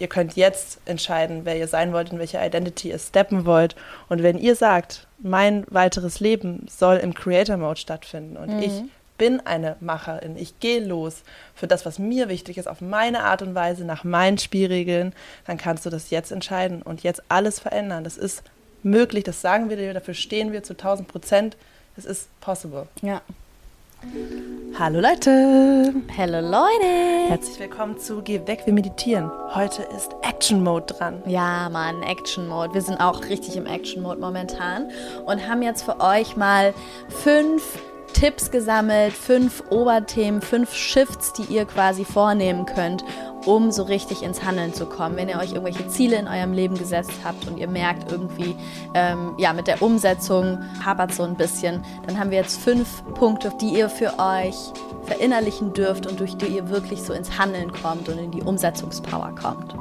Ihr könnt jetzt entscheiden, wer ihr sein wollt, in welche Identity ihr steppen wollt. Und wenn ihr sagt, mein weiteres Leben soll im Creator Mode stattfinden und mhm. ich bin eine Macherin, ich gehe los für das, was mir wichtig ist, auf meine Art und Weise, nach meinen Spielregeln, dann kannst du das jetzt entscheiden und jetzt alles verändern. Das ist möglich, das sagen wir dir, dafür stehen wir zu 1000 Prozent. Es ist possible. Ja. Hallo Leute! Hallo Leute! Herzlich willkommen zu Geh weg, wir meditieren. Heute ist Action Mode dran. Ja, Mann, Action Mode. Wir sind auch richtig im Action Mode momentan und haben jetzt für euch mal fünf Tipps gesammelt, fünf Oberthemen, fünf Shifts, die ihr quasi vornehmen könnt, um so richtig ins Handeln zu kommen. Wenn ihr euch irgendwelche Ziele in eurem Leben gesetzt habt und ihr merkt irgendwie, ähm, ja, mit der Umsetzung hapert so ein bisschen, dann haben wir jetzt fünf Punkte, die ihr für euch verinnerlichen dürft und durch die ihr wirklich so ins Handeln kommt und in die Umsetzungspower kommt.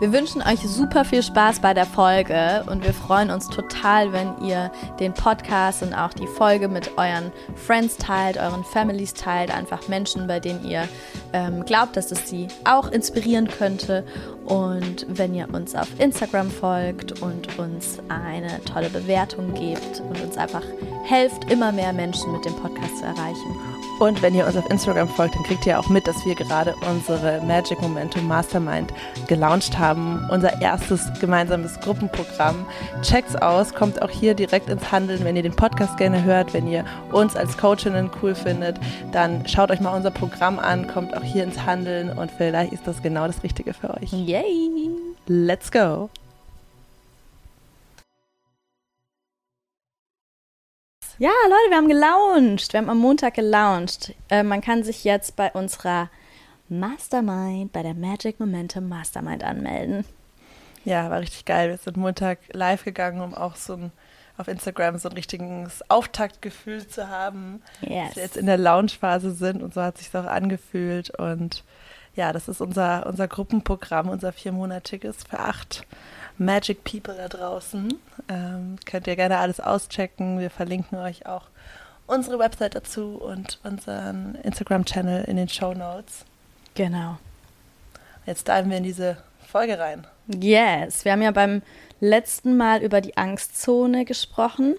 Wir wünschen euch super viel Spaß bei der Folge und wir freuen uns total, wenn ihr den Podcast und auch die Folge mit euren Friends teilt, euren Families teilt, einfach Menschen, bei denen ihr ähm, glaubt, dass es sie auch inspirieren könnte. Und wenn ihr uns auf Instagram folgt und uns eine tolle Bewertung gebt und uns einfach helft, immer mehr Menschen mit dem Podcast zu erreichen. Und wenn ihr uns auf Instagram folgt, dann kriegt ihr auch mit, dass wir gerade unsere Magic Momentum Mastermind gelauncht haben. Unser erstes gemeinsames Gruppenprogramm. Checkt's aus, kommt auch hier direkt ins Handeln. Wenn ihr den Podcast gerne hört, wenn ihr uns als Coachinnen cool findet, dann schaut euch mal unser Programm an, kommt auch hier ins Handeln und vielleicht ist das genau das Richtige für euch. Yay! Let's go! Ja, Leute, wir haben gelauncht. Wir haben am Montag gelauncht. Äh, man kann sich jetzt bei unserer Mastermind, bei der Magic Momentum Mastermind anmelden. Ja, war richtig geil. Wir sind Montag live gegangen, um auch so ein, auf Instagram so ein richtiges Auftaktgefühl zu haben. Yes. Dass wir jetzt in der Launchphase sind und so hat sich auch angefühlt. Und ja, das ist unser, unser Gruppenprogramm, unser viermonatiges für acht Magic People da draußen. Ähm, könnt ihr gerne alles auschecken. Wir verlinken euch auch unsere Website dazu und unseren Instagram-Channel in den Show Notes. Genau. Jetzt diven wir in diese Folge rein. Yes, wir haben ja beim letzten Mal über die Angstzone gesprochen.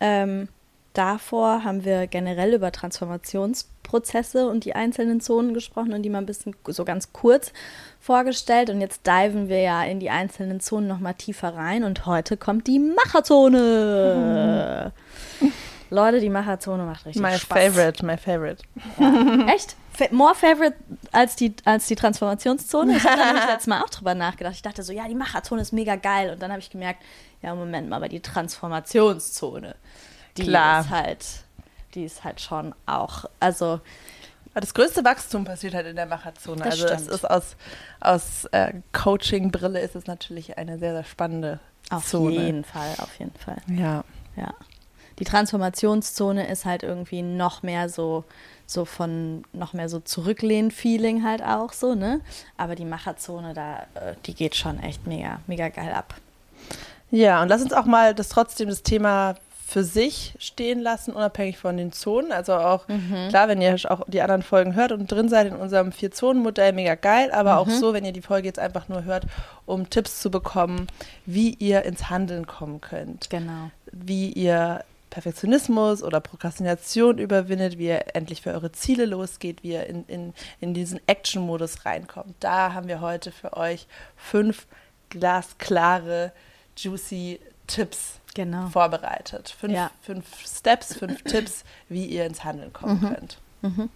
Ähm, davor haben wir generell über Transformations Prozesse und die einzelnen Zonen gesprochen und die mal ein bisschen so ganz kurz vorgestellt. Und jetzt diven wir ja in die einzelnen Zonen nochmal tiefer rein. Und heute kommt die Macherzone. Mhm. Leute, die Macherzone macht richtig my Spaß. My favorite, my favorite. Ja. Echt? More favorite als die, als die Transformationszone? Ich habe da letztes Mal auch drüber nachgedacht. Ich dachte so, ja, die Macherzone ist mega geil. Und dann habe ich gemerkt, ja, Moment mal, aber die Transformationszone, die Klar. ist halt die ist halt schon auch, also das größte Wachstum passiert halt in der Macherzone. Das also stimmt. es ist aus, aus äh, Coaching-Brille ist es natürlich eine sehr, sehr spannende auf Zone. Auf jeden Fall, auf jeden Fall. Ja. Ja. Die Transformationszone ist halt irgendwie noch mehr so, so von noch mehr so Zurücklehnen-Feeling halt auch so, ne? Aber die Macherzone, da, äh, die geht schon echt mega, mega geil ab. Ja, und lass uns auch mal das trotzdem das Thema für sich stehen lassen, unabhängig von den Zonen. Also auch, mhm. klar, wenn ihr auch die anderen Folgen hört und drin seid in unserem Vier-Zonen-Modell, mega geil, aber mhm. auch so, wenn ihr die Folge jetzt einfach nur hört, um Tipps zu bekommen, wie ihr ins Handeln kommen könnt. Genau. Wie ihr Perfektionismus oder Prokrastination überwindet, wie ihr endlich für eure Ziele losgeht, wie ihr in, in, in diesen Action-Modus reinkommt. Da haben wir heute für euch fünf glasklare, juicy Tipps genau. vorbereitet. Fünf, ja. fünf Steps, fünf Tipps, wie ihr ins Handeln kommen mhm. könnt. Mhm.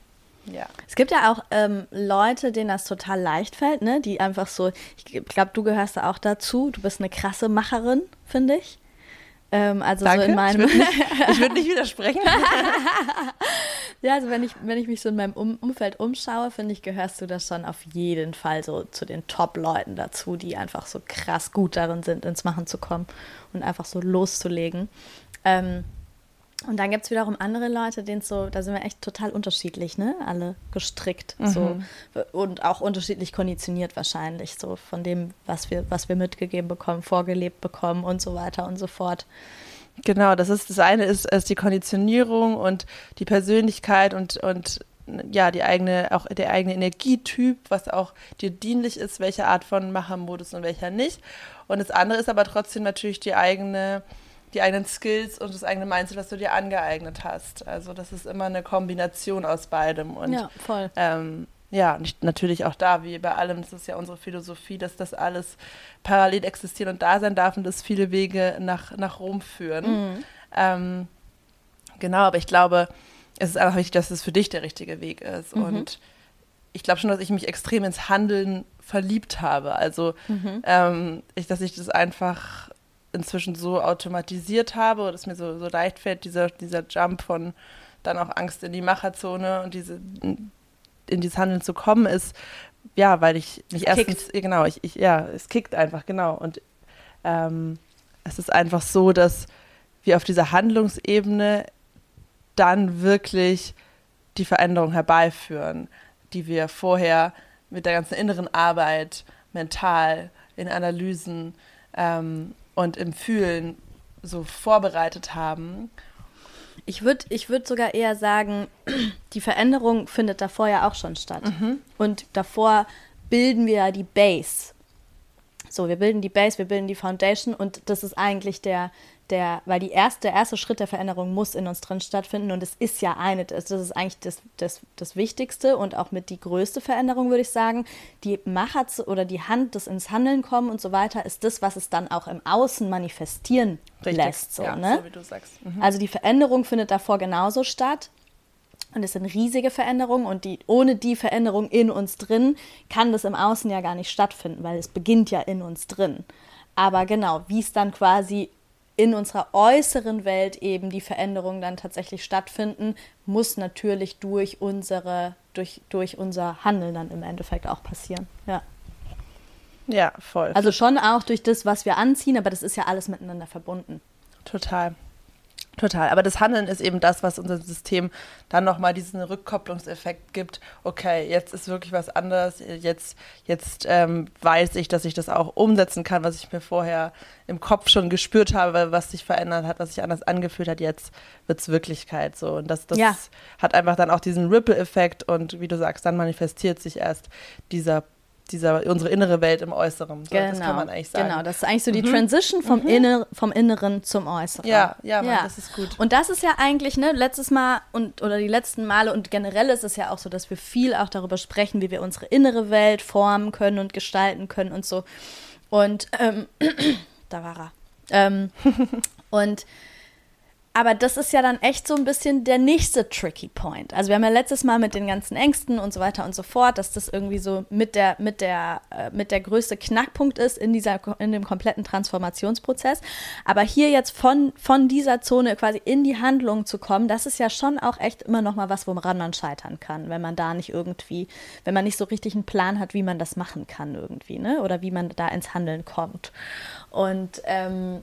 Ja. Es gibt ja auch ähm, Leute, denen das total leicht fällt, ne? die einfach so, ich glaube, du gehörst da auch dazu. Du bist eine krasse Macherin, finde ich. Ähm, also Danke. so in meinem. Ich würde nicht, würd nicht, widersprechen. ja, also wenn ich, wenn ich mich so in meinem um Umfeld umschaue, finde ich, gehörst du da schon auf jeden Fall so zu den Top-Leuten dazu, die einfach so krass gut darin sind, ins Machen zu kommen und einfach so loszulegen. Ähm, und dann gibt es wiederum andere Leute, denen so, da sind wir echt total unterschiedlich, ne? Alle gestrickt. Mhm. So. Und auch unterschiedlich konditioniert wahrscheinlich, so von dem, was wir, was wir mitgegeben bekommen, vorgelebt bekommen und so weiter und so fort. Genau, das ist das eine ist, ist die Konditionierung und die Persönlichkeit und, und ja, die eigene, auch der eigene Energietyp, was auch dir dienlich ist, welche Art von Machermodus und welcher nicht. Und das andere ist aber trotzdem natürlich die eigene, die eigenen Skills und das eigene Mindset, was du dir angeeignet hast. Also das ist immer eine Kombination aus beidem. Und, ja, voll. Ähm, ja, natürlich auch da, wie bei allem, das ist ja unsere Philosophie, dass das alles parallel existieren und da sein darf und dass viele Wege nach, nach Rom führen. Mhm. Ähm, genau, aber ich glaube, es ist einfach wichtig, dass es für dich der richtige Weg ist. Mhm. Und ich glaube schon, dass ich mich extrem ins Handeln verliebt habe. Also, mhm. ähm, ich, dass ich das einfach inzwischen so automatisiert habe oder es mir so, so leicht fällt, dieser, dieser Jump von dann auch Angst in die Macherzone und diese in dieses Handeln zu kommen, ist, ja, weil ich mich es erstens, kickt. genau, ich, ich, ja, es kickt einfach, genau. Und ähm, es ist einfach so, dass wir auf dieser Handlungsebene dann wirklich die Veränderung herbeiführen, die wir vorher mit der ganzen inneren Arbeit, mental, in Analysen ähm, und im Fühlen so vorbereitet haben. Ich würde ich würd sogar eher sagen, die Veränderung findet davor ja auch schon statt. Mhm. Und davor bilden wir ja die Base. So, wir bilden die Base, wir bilden die Foundation und das ist eigentlich der, der, weil die erste, der erste Schritt der Veränderung muss in uns drin stattfinden und es ist ja eine, das, das ist eigentlich das, das, das Wichtigste und auch mit die größte Veränderung, würde ich sagen. Die Macher oder die Hand, das ins Handeln kommen und so weiter, ist das, was es dann auch im Außen manifestieren Richtig. lässt. So, ja, ne? so wie du sagst. Mhm. Also die Veränderung findet davor genauso statt. Und es sind riesige Veränderungen und die, ohne die Veränderung in uns drin kann das im Außen ja gar nicht stattfinden, weil es beginnt ja in uns drin. Aber genau, wie es dann quasi in unserer äußeren Welt eben die Veränderungen dann tatsächlich stattfinden, muss natürlich durch unsere, durch, durch unser Handeln dann im Endeffekt auch passieren. Ja. Ja, voll. Also schon auch durch das, was wir anziehen, aber das ist ja alles miteinander verbunden. Total. Total. Aber das Handeln ist eben das, was unser System dann nochmal diesen Rückkopplungseffekt gibt. Okay, jetzt ist wirklich was anderes. Jetzt, jetzt ähm, weiß ich, dass ich das auch umsetzen kann, was ich mir vorher im Kopf schon gespürt habe, was sich verändert hat, was sich anders angefühlt hat. Jetzt wird es Wirklichkeit so. Und das, das ja. hat einfach dann auch diesen Ripple-Effekt und wie du sagst, dann manifestiert sich erst dieser dieser, unsere innere Welt im Äußeren. So, genau, das kann man eigentlich sagen. Genau, das ist eigentlich so die mhm. Transition vom, mhm. Inner, vom Inneren zum Äußeren. Ja, ja, Mann, ja, das ist gut. Und das ist ja eigentlich, ne, letztes Mal und oder die letzten Male und generell ist es ja auch so, dass wir viel auch darüber sprechen, wie wir unsere innere Welt formen können und gestalten können und so. Und ähm, da war er. Ähm, und aber das ist ja dann echt so ein bisschen der nächste tricky Point. Also wir haben ja letztes Mal mit den ganzen Ängsten und so weiter und so fort, dass das irgendwie so mit der mit der äh, mit der größte Knackpunkt ist in dieser in dem kompletten Transformationsprozess. Aber hier jetzt von von dieser Zone quasi in die Handlung zu kommen, das ist ja schon auch echt immer noch mal was, woran man scheitern kann, wenn man da nicht irgendwie, wenn man nicht so richtig einen Plan hat, wie man das machen kann irgendwie, ne? Oder wie man da ins Handeln kommt. Und ähm,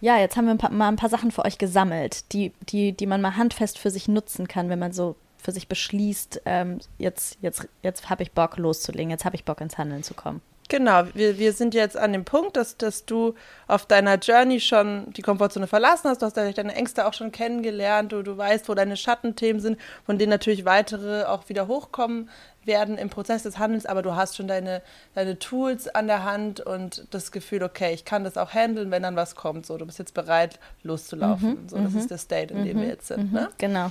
ja, jetzt haben wir ein paar, mal ein paar Sachen für euch gesammelt, die, die, die man mal handfest für sich nutzen kann, wenn man so für sich beschließt, ähm, jetzt, jetzt, jetzt habe ich Bock loszulegen, jetzt habe ich Bock ins Handeln zu kommen. Genau, wir, wir sind jetzt an dem Punkt, dass, dass du auf deiner Journey schon die Komfortzone verlassen hast, du hast deine Ängste auch schon kennengelernt, du, du weißt, wo deine Schattenthemen sind, von denen natürlich weitere auch wieder hochkommen werden im Prozess des Handelns, aber du hast schon deine, deine Tools an der Hand und das Gefühl, okay, ich kann das auch handeln, wenn dann was kommt. So, du bist jetzt bereit, loszulaufen. Mhm, so, das mhm. ist der State, in dem wir mhm, jetzt sind. Mhm, ne? Genau.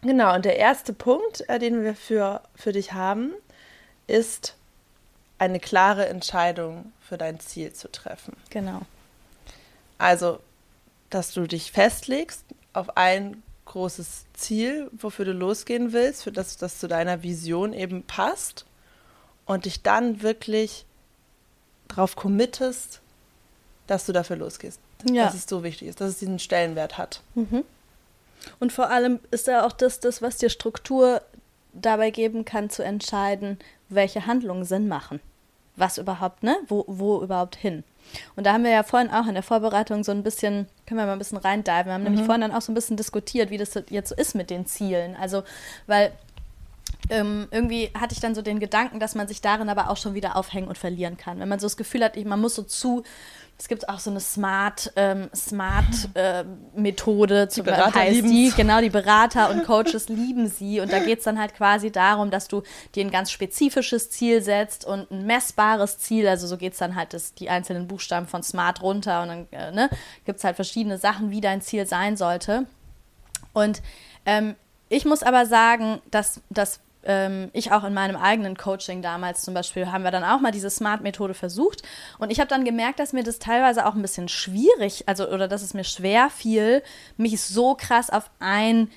Genau, und der erste Punkt, äh, den wir für, für dich haben, ist eine klare Entscheidung für dein Ziel zu treffen. Genau. Also, dass du dich festlegst auf ein großes Ziel, wofür du losgehen willst, für das das zu deiner Vision eben passt und dich dann wirklich darauf committest, dass du dafür losgehst. Ja. Dass es so wichtig ist, dass es diesen Stellenwert hat. Mhm. Und vor allem ist ja auch das, das, was dir Struktur dabei geben kann, zu entscheiden, welche Handlungen Sinn machen. Was überhaupt, ne? Wo, wo überhaupt hin? Und da haben wir ja vorhin auch in der Vorbereitung so ein bisschen, können wir mal ein bisschen reindiven. Wir haben mhm. nämlich vorhin dann auch so ein bisschen diskutiert, wie das jetzt so ist mit den Zielen. Also, weil ähm, irgendwie hatte ich dann so den Gedanken, dass man sich darin aber auch schon wieder aufhängen und verlieren kann. Wenn man so das Gefühl hat, man muss so zu es gibt auch so eine Smart, ähm, Smart äh, Methode, die Berater heißt die, genau, die Berater und Coaches lieben sie. Und da geht es dann halt quasi darum, dass du dir ein ganz spezifisches Ziel setzt und ein messbares Ziel. Also so geht es dann halt das, die einzelnen Buchstaben von Smart runter und dann äh, ne, gibt es halt verschiedene Sachen, wie dein Ziel sein sollte. Und ähm, ich muss aber sagen, dass, dass ähm, ich auch in meinem eigenen Coaching damals zum Beispiel, haben wir dann auch mal diese Smart-Methode versucht. Und ich habe dann gemerkt, dass mir das teilweise auch ein bisschen schwierig, also oder dass es mir schwer fiel, mich so krass auf ein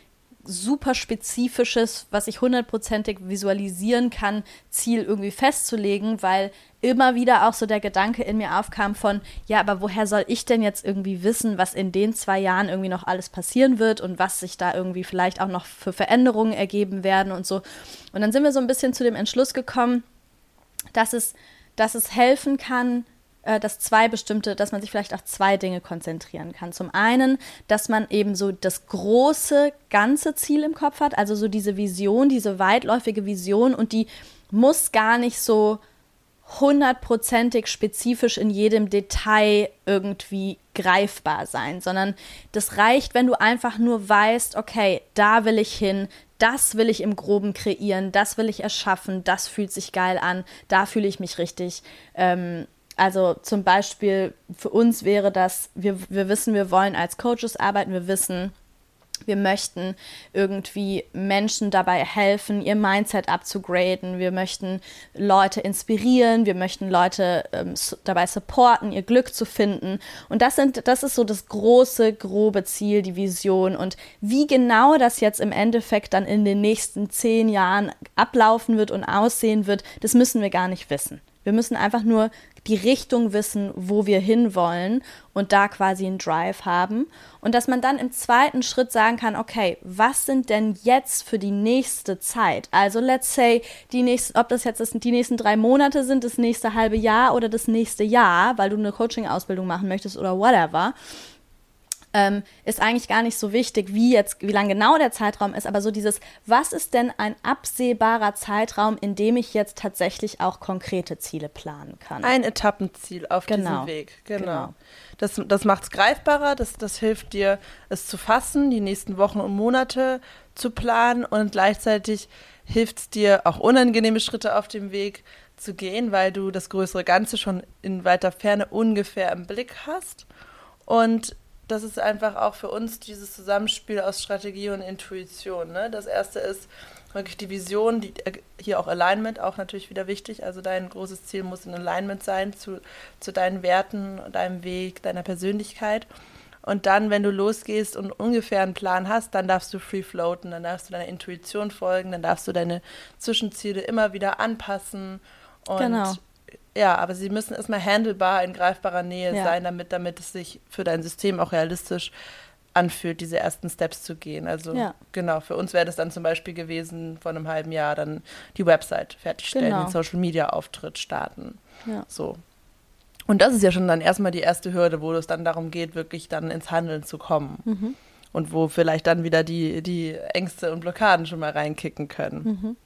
super spezifisches, was ich hundertprozentig visualisieren kann, Ziel irgendwie festzulegen, weil immer wieder auch so der Gedanke in mir aufkam von, ja, aber woher soll ich denn jetzt irgendwie wissen, was in den zwei Jahren irgendwie noch alles passieren wird und was sich da irgendwie vielleicht auch noch für Veränderungen ergeben werden und so. Und dann sind wir so ein bisschen zu dem Entschluss gekommen, dass es, dass es helfen kann, äh, dass zwei bestimmte, dass man sich vielleicht auf zwei Dinge konzentrieren kann. Zum einen, dass man eben so das große, ganze Ziel im Kopf hat, also so diese Vision, diese weitläufige Vision und die muss gar nicht so hundertprozentig spezifisch in jedem Detail irgendwie greifbar sein, sondern das reicht, wenn du einfach nur weißt, okay, da will ich hin, das will ich im Groben kreieren, das will ich erschaffen, das fühlt sich geil an, da fühle ich mich richtig ähm, also zum Beispiel für uns wäre das, wir, wir wissen, wir wollen als Coaches arbeiten, wir wissen, wir möchten irgendwie Menschen dabei helfen, ihr Mindset abzugraden. Wir möchten Leute inspirieren. Wir möchten Leute ähm, dabei supporten, ihr Glück zu finden. Und das, sind, das ist so das große, grobe Ziel, die Vision. Und wie genau das jetzt im Endeffekt dann in den nächsten zehn Jahren ablaufen wird und aussehen wird, das müssen wir gar nicht wissen. Wir müssen einfach nur die Richtung wissen, wo wir hinwollen und da quasi einen Drive haben. Und dass man dann im zweiten Schritt sagen kann, okay, was sind denn jetzt für die nächste Zeit? Also let's say, die nächsten, ob das jetzt die nächsten drei Monate sind, das nächste halbe Jahr oder das nächste Jahr, weil du eine Coaching-Ausbildung machen möchtest oder whatever ähm, ist eigentlich gar nicht so wichtig, wie jetzt, wie lang genau der Zeitraum ist, aber so dieses, was ist denn ein absehbarer Zeitraum, in dem ich jetzt tatsächlich auch konkrete Ziele planen kann? Ein Etappenziel auf genau. diesem Weg, genau. genau. Das, das macht es greifbarer, das, das hilft dir, es zu fassen, die nächsten Wochen und Monate zu planen und gleichzeitig hilft es dir, auch unangenehme Schritte auf dem Weg zu gehen, weil du das größere Ganze schon in weiter Ferne ungefähr im Blick hast. Und das ist einfach auch für uns dieses Zusammenspiel aus Strategie und Intuition. Ne? Das erste ist wirklich die Vision, die, äh, hier auch Alignment, auch natürlich wieder wichtig. Also dein großes Ziel muss in Alignment sein zu, zu deinen Werten, deinem Weg, deiner Persönlichkeit. Und dann, wenn du losgehst und ungefähr einen Plan hast, dann darfst du free floaten, dann darfst du deiner Intuition folgen, dann darfst du deine Zwischenziele immer wieder anpassen. Und genau. Ja, aber sie müssen erstmal handelbar in greifbarer Nähe ja. sein, damit, damit es sich für dein System auch realistisch anfühlt, diese ersten Steps zu gehen. Also ja. genau, für uns wäre das dann zum Beispiel gewesen, vor einem halben Jahr dann die Website fertigstellen, genau. den Social Media Auftritt starten. Ja. So. Und das ist ja schon dann erstmal die erste Hürde, wo es dann darum geht, wirklich dann ins Handeln zu kommen. Mhm. Und wo vielleicht dann wieder die, die Ängste und Blockaden schon mal reinkicken können. Mhm.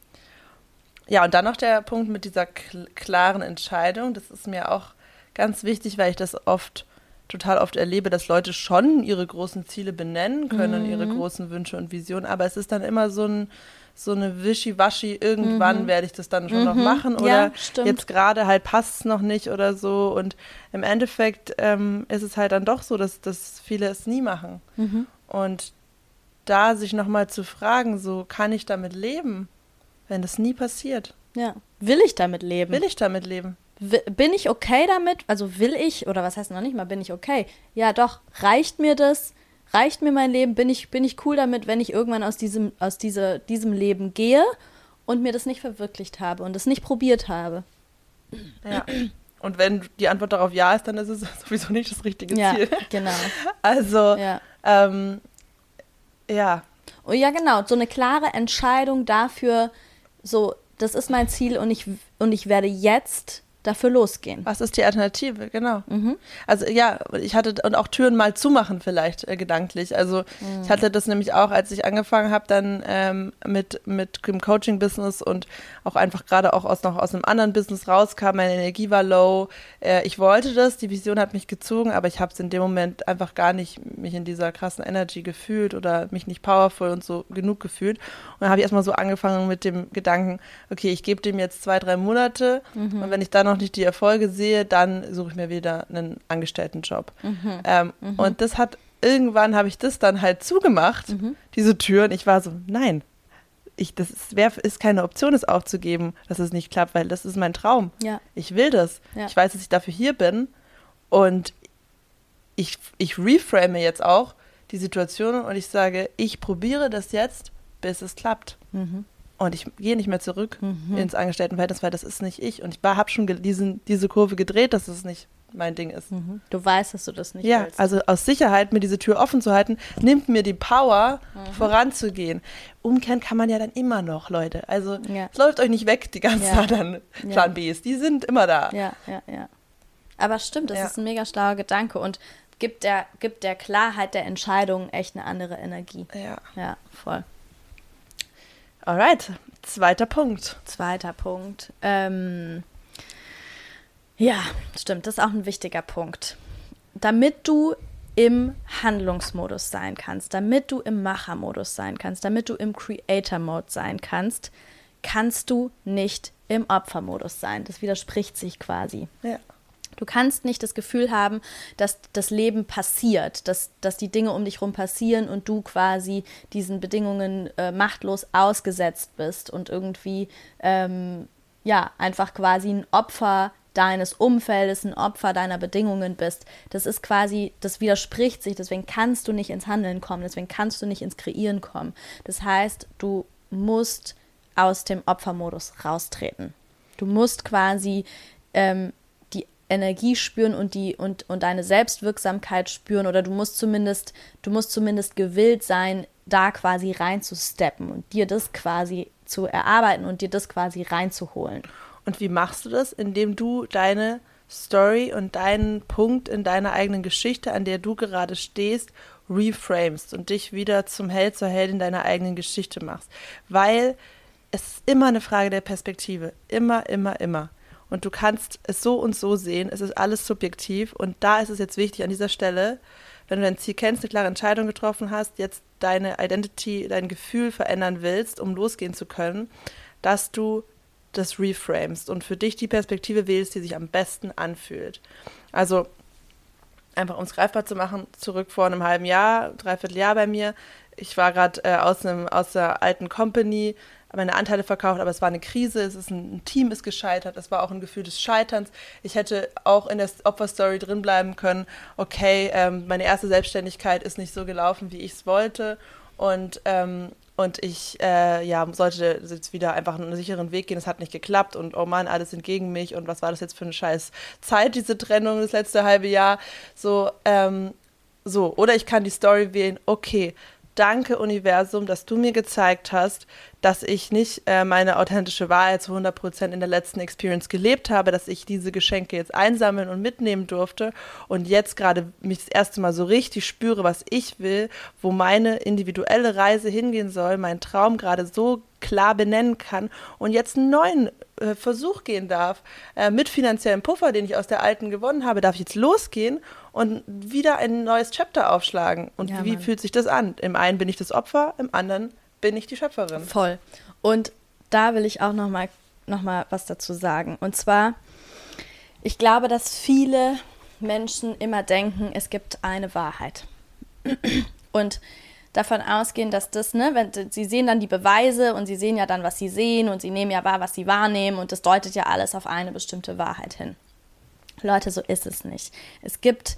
Ja, und dann noch der Punkt mit dieser klaren Entscheidung. Das ist mir auch ganz wichtig, weil ich das oft, total oft erlebe, dass Leute schon ihre großen Ziele benennen können mhm. ihre großen Wünsche und Visionen, aber es ist dann immer so ein so eine Wischiwaschi, irgendwann mhm. werde ich das dann schon mhm. noch machen oder ja, jetzt gerade halt passt es noch nicht oder so. Und im Endeffekt ähm, ist es halt dann doch so, dass, dass viele es nie machen. Mhm. Und da sich nochmal zu fragen, so kann ich damit leben? Wenn das nie passiert. Ja. Will ich damit leben? Will ich damit leben? Bin ich okay damit? Also will ich, oder was heißt noch nicht mal, bin ich okay? Ja, doch, reicht mir das? Reicht mir mein Leben? Bin ich, bin ich cool damit, wenn ich irgendwann aus diesem, aus diese, diesem Leben gehe und mir das nicht verwirklicht habe und es nicht probiert habe? Ja. Und wenn die Antwort darauf ja ist, dann ist es sowieso nicht das richtige ja, Ziel. Genau. Also, ja. Ähm, ja. Oh, ja, genau. So eine klare Entscheidung dafür, so, das ist mein Ziel und ich, und ich werde jetzt dafür losgehen. Was ist die Alternative? Genau. Mhm. Also ja, ich hatte und auch Türen mal zumachen vielleicht äh, gedanklich. Also mhm. ich hatte das nämlich auch, als ich angefangen habe, dann ähm, mit mit dem Coaching-Business und auch einfach gerade auch aus noch aus einem anderen Business rauskam. Meine Energie war low. Äh, ich wollte das, die Vision hat mich gezogen, aber ich habe es in dem Moment einfach gar nicht mich in dieser krassen Energy gefühlt oder mich nicht powerful und so genug gefühlt. Und dann habe ich erstmal so angefangen mit dem Gedanken, okay, ich gebe dem jetzt zwei drei Monate mhm. und wenn ich dann noch nicht die Erfolge sehe, dann suche ich mir wieder einen Angestelltenjob. Mhm. Ähm, mhm. Und das hat, irgendwann habe ich das dann halt zugemacht, mhm. diese Tür, und ich war so, nein, ich, das ist, wär, ist keine Option, es aufzugeben, dass es nicht klappt, weil das ist mein Traum. Ja. Ich will das. Ja. Ich weiß, dass ich dafür hier bin. Und ich, ich reframe jetzt auch die Situation und ich sage, ich probiere das jetzt, bis es klappt. Mhm und ich gehe nicht mehr zurück mhm. ins Angestelltenverhältnis, weil das ist nicht ich. Und ich habe schon diesen, diese Kurve gedreht, dass es nicht mein Ding ist. Mhm. Du weißt, dass du das nicht ja, willst. Ja, also aus Sicherheit, mir diese Tür offen zu halten, nimmt mir die Power, mhm. voranzugehen. Umkehren kann man ja dann immer noch, Leute. Also ja. es läuft euch nicht weg, die ganzen ja. anderen Plan Bs. Die sind immer da. Ja, ja, ja. Aber stimmt, das ist ein mega schlauer Gedanke und gibt der, gibt der Klarheit der Entscheidung echt eine andere Energie. Ja. Ja, voll. Alright, zweiter Punkt. Zweiter Punkt. Ähm, ja, stimmt, das ist auch ein wichtiger Punkt. Damit du im Handlungsmodus sein kannst, damit du im Machermodus sein kannst, damit du im Creator-Mode sein kannst, kannst du nicht im Opfermodus sein. Das widerspricht sich quasi. Ja. Du kannst nicht das Gefühl haben, dass das Leben passiert, dass, dass die Dinge um dich herum passieren und du quasi diesen Bedingungen äh, machtlos ausgesetzt bist und irgendwie ähm, ja einfach quasi ein Opfer deines Umfeldes, ein Opfer deiner Bedingungen bist. Das ist quasi, das widerspricht sich, deswegen kannst du nicht ins Handeln kommen, deswegen kannst du nicht ins Kreieren kommen. Das heißt, du musst aus dem Opfermodus raustreten. Du musst quasi ähm, Energie spüren und die und, und deine Selbstwirksamkeit spüren oder du musst zumindest, du musst zumindest gewillt sein, da quasi reinzusteppen und dir das quasi zu erarbeiten und dir das quasi reinzuholen. Und wie machst du das? Indem du deine Story und deinen Punkt in deiner eigenen Geschichte, an der du gerade stehst, reframest und dich wieder zum Held, zur Heldin deiner eigenen Geschichte machst. Weil es ist immer eine Frage der Perspektive. Immer, immer, immer. Und du kannst es so und so sehen. Es ist alles subjektiv. Und da ist es jetzt wichtig an dieser Stelle, wenn du dein Ziel kennst, eine klare Entscheidung getroffen hast, jetzt deine Identity, dein Gefühl verändern willst, um losgehen zu können, dass du das reframest und für dich die Perspektive wählst, die sich am besten anfühlt. Also einfach um es greifbar zu machen, zurück vor einem halben Jahr, dreiviertel Jahr bei mir. Ich war gerade äh, aus, aus der alten Company, meine Anteile verkauft, aber es war eine Krise, es ist ein, ein, Team ist gescheitert, es war auch ein Gefühl des Scheiterns. Ich hätte auch in der Opferstory drin bleiben können, okay, ähm, meine erste Selbstständigkeit ist nicht so gelaufen, wie ich es wollte und ähm, und ich äh, ja, sollte jetzt wieder einfach einen sicheren Weg gehen. Es hat nicht geklappt und oh Mann, alles sind gegen mich und was war das jetzt für eine scheiß Zeit, diese Trennung, das letzte halbe Jahr. So, ähm, so. Oder ich kann die Story wählen, okay, danke Universum, dass du mir gezeigt hast, dass ich nicht äh, meine authentische Wahrheit zu 100% in der letzten Experience gelebt habe, dass ich diese Geschenke jetzt einsammeln und mitnehmen durfte und jetzt gerade mich das erste Mal so richtig spüre, was ich will, wo meine individuelle Reise hingehen soll, mein Traum gerade so klar benennen kann und jetzt einen neuen äh, Versuch gehen darf, äh, mit finanziellem Puffer, den ich aus der alten gewonnen habe, darf ich jetzt losgehen und wieder ein neues Chapter aufschlagen. Und ja, wie Mann. fühlt sich das an? Im einen bin ich das Opfer, im anderen bin ich die Schöpferin. Voll. Und da will ich auch noch mal, noch mal was dazu sagen. Und zwar, ich glaube, dass viele Menschen immer denken, es gibt eine Wahrheit. Und davon ausgehen, dass das, ne, wenn sie sehen dann die Beweise und sie sehen ja dann, was sie sehen und sie nehmen ja wahr, was sie wahrnehmen und das deutet ja alles auf eine bestimmte Wahrheit hin. Leute, so ist es nicht. Es gibt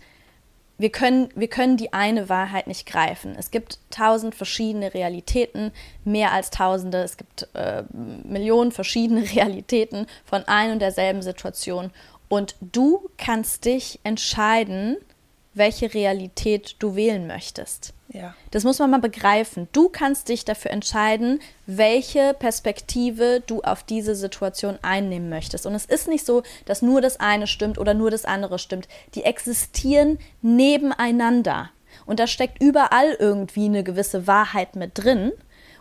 wir können, wir können die eine Wahrheit nicht greifen. Es gibt tausend verschiedene Realitäten, mehr als tausende. Es gibt äh, Millionen verschiedene Realitäten von ein und derselben Situation. Und du kannst dich entscheiden, welche Realität du wählen möchtest. Ja. Das muss man mal begreifen. Du kannst dich dafür entscheiden, welche Perspektive du auf diese Situation einnehmen möchtest. Und es ist nicht so, dass nur das eine stimmt oder nur das andere stimmt. Die existieren nebeneinander. Und da steckt überall irgendwie eine gewisse Wahrheit mit drin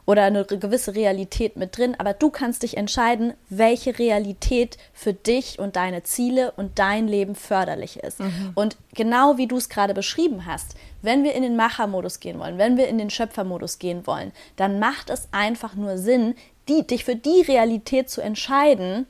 oder eine gewisse Realität mit drin, aber du kannst dich entscheiden, welche Realität für dich und deine Ziele und dein Leben förderlich ist. Mhm. Und genau wie du es gerade beschrieben hast, wenn wir in den Machermodus gehen wollen, wenn wir in den Schöpfermodus gehen wollen, dann macht es einfach nur Sinn, die, dich für die Realität zu entscheiden,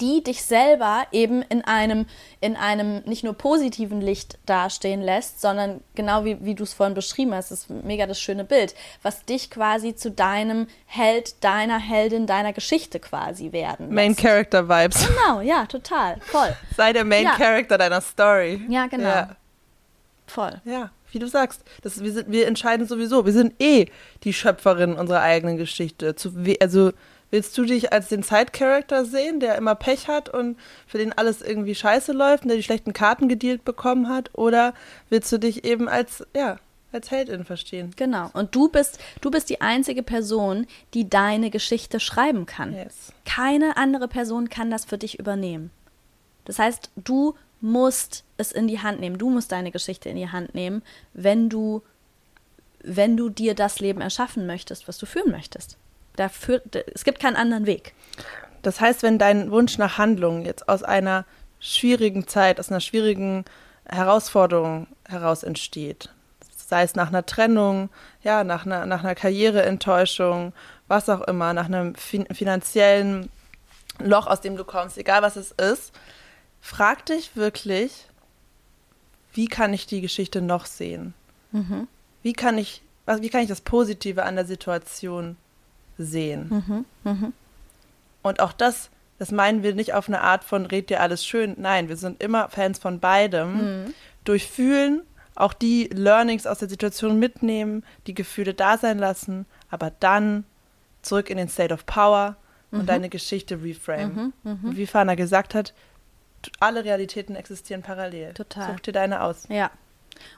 die dich selber eben in einem, in einem nicht nur positiven Licht dastehen lässt, sondern genau wie, wie du es vorhin beschrieben hast, das ist mega das schöne Bild, was dich quasi zu deinem Held, deiner Heldin, deiner Geschichte quasi werden. Main lässt. Character Vibes. Genau, ja, total, voll. Sei der Main ja. Character deiner Story. Ja, genau. Ja. Voll. Ja, wie du sagst, das, wir, sind, wir entscheiden sowieso. Wir sind eh die Schöpferin unserer eigenen Geschichte. Zu, also Willst du dich als den Side-Character sehen, der immer Pech hat und für den alles irgendwie scheiße läuft und der die schlechten Karten gedealt bekommen hat? Oder willst du dich eben als, ja, als Heldin verstehen? Genau. Und du bist, du bist die einzige Person, die deine Geschichte schreiben kann. Yes. Keine andere Person kann das für dich übernehmen. Das heißt, du musst es in die Hand nehmen. Du musst deine Geschichte in die Hand nehmen, wenn du, wenn du dir das Leben erschaffen möchtest, was du führen möchtest. Da führt, es gibt keinen anderen Weg. Das heißt, wenn dein Wunsch nach Handlung jetzt aus einer schwierigen Zeit, aus einer schwierigen Herausforderung heraus entsteht, sei es nach einer Trennung, ja, nach einer, nach einer Karriereenttäuschung, was auch immer, nach einem fin finanziellen Loch, aus dem du kommst, egal was es ist, frag dich wirklich, wie kann ich die Geschichte noch sehen? Mhm. Wie kann ich, wie kann ich das Positive an der Situation sehen. Mhm, mh. Und auch das, das meinen wir nicht auf eine Art von red dir alles schön. Nein, wir sind immer Fans von beidem. Mhm. Durchfühlen, auch die Learnings aus der Situation mitnehmen, die Gefühle da sein lassen, aber dann zurück in den State of Power und mhm. deine Geschichte reframe. Mhm, mh. Wie Fana gesagt hat, alle Realitäten existieren parallel. Total. Such dir deine aus. Ja,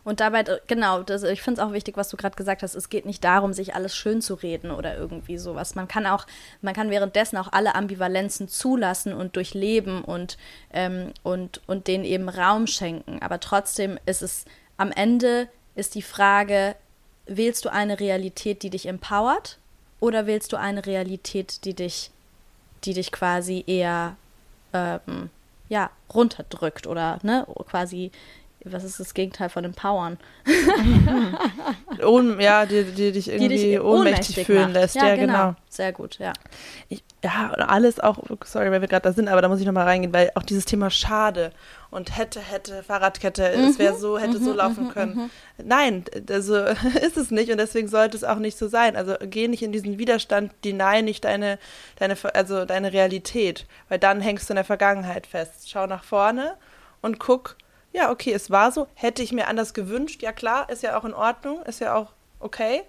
und dabei, äh, genau, das, ich finde es auch wichtig, was du gerade gesagt hast. Es geht nicht darum, sich alles schön zu reden oder irgendwie sowas. Man kann auch, man kann währenddessen auch alle Ambivalenzen zulassen und durchleben und, ähm, und, und denen eben Raum schenken. Aber trotzdem ist es am Ende ist die Frage, wählst du eine Realität, die dich empowert oder wählst du eine Realität, die dich, die dich quasi eher ähm, ja, runterdrückt oder ne, quasi was ist das Gegenteil von empowern? Ohn, ja, die, die dich irgendwie die dich ohnmächtig, fühlen macht. lässt. Ja, ja genau. genau. Sehr gut, ja. Ich, ja, alles auch, sorry, weil wir gerade da sind, aber da muss ich nochmal reingehen, weil auch dieses Thema Schade und hätte, hätte, Fahrradkette, mhm. es wäre so, hätte mhm, so laufen mhm, können. Mhm. Nein, also ist es nicht und deswegen sollte es auch nicht so sein. Also geh nicht in diesen Widerstand, deny nicht deine, deine, also deine Realität, weil dann hängst du in der Vergangenheit fest. Schau nach vorne und guck, ja, okay, es war so. Hätte ich mir anders gewünscht, ja klar, ist ja auch in Ordnung, ist ja auch okay.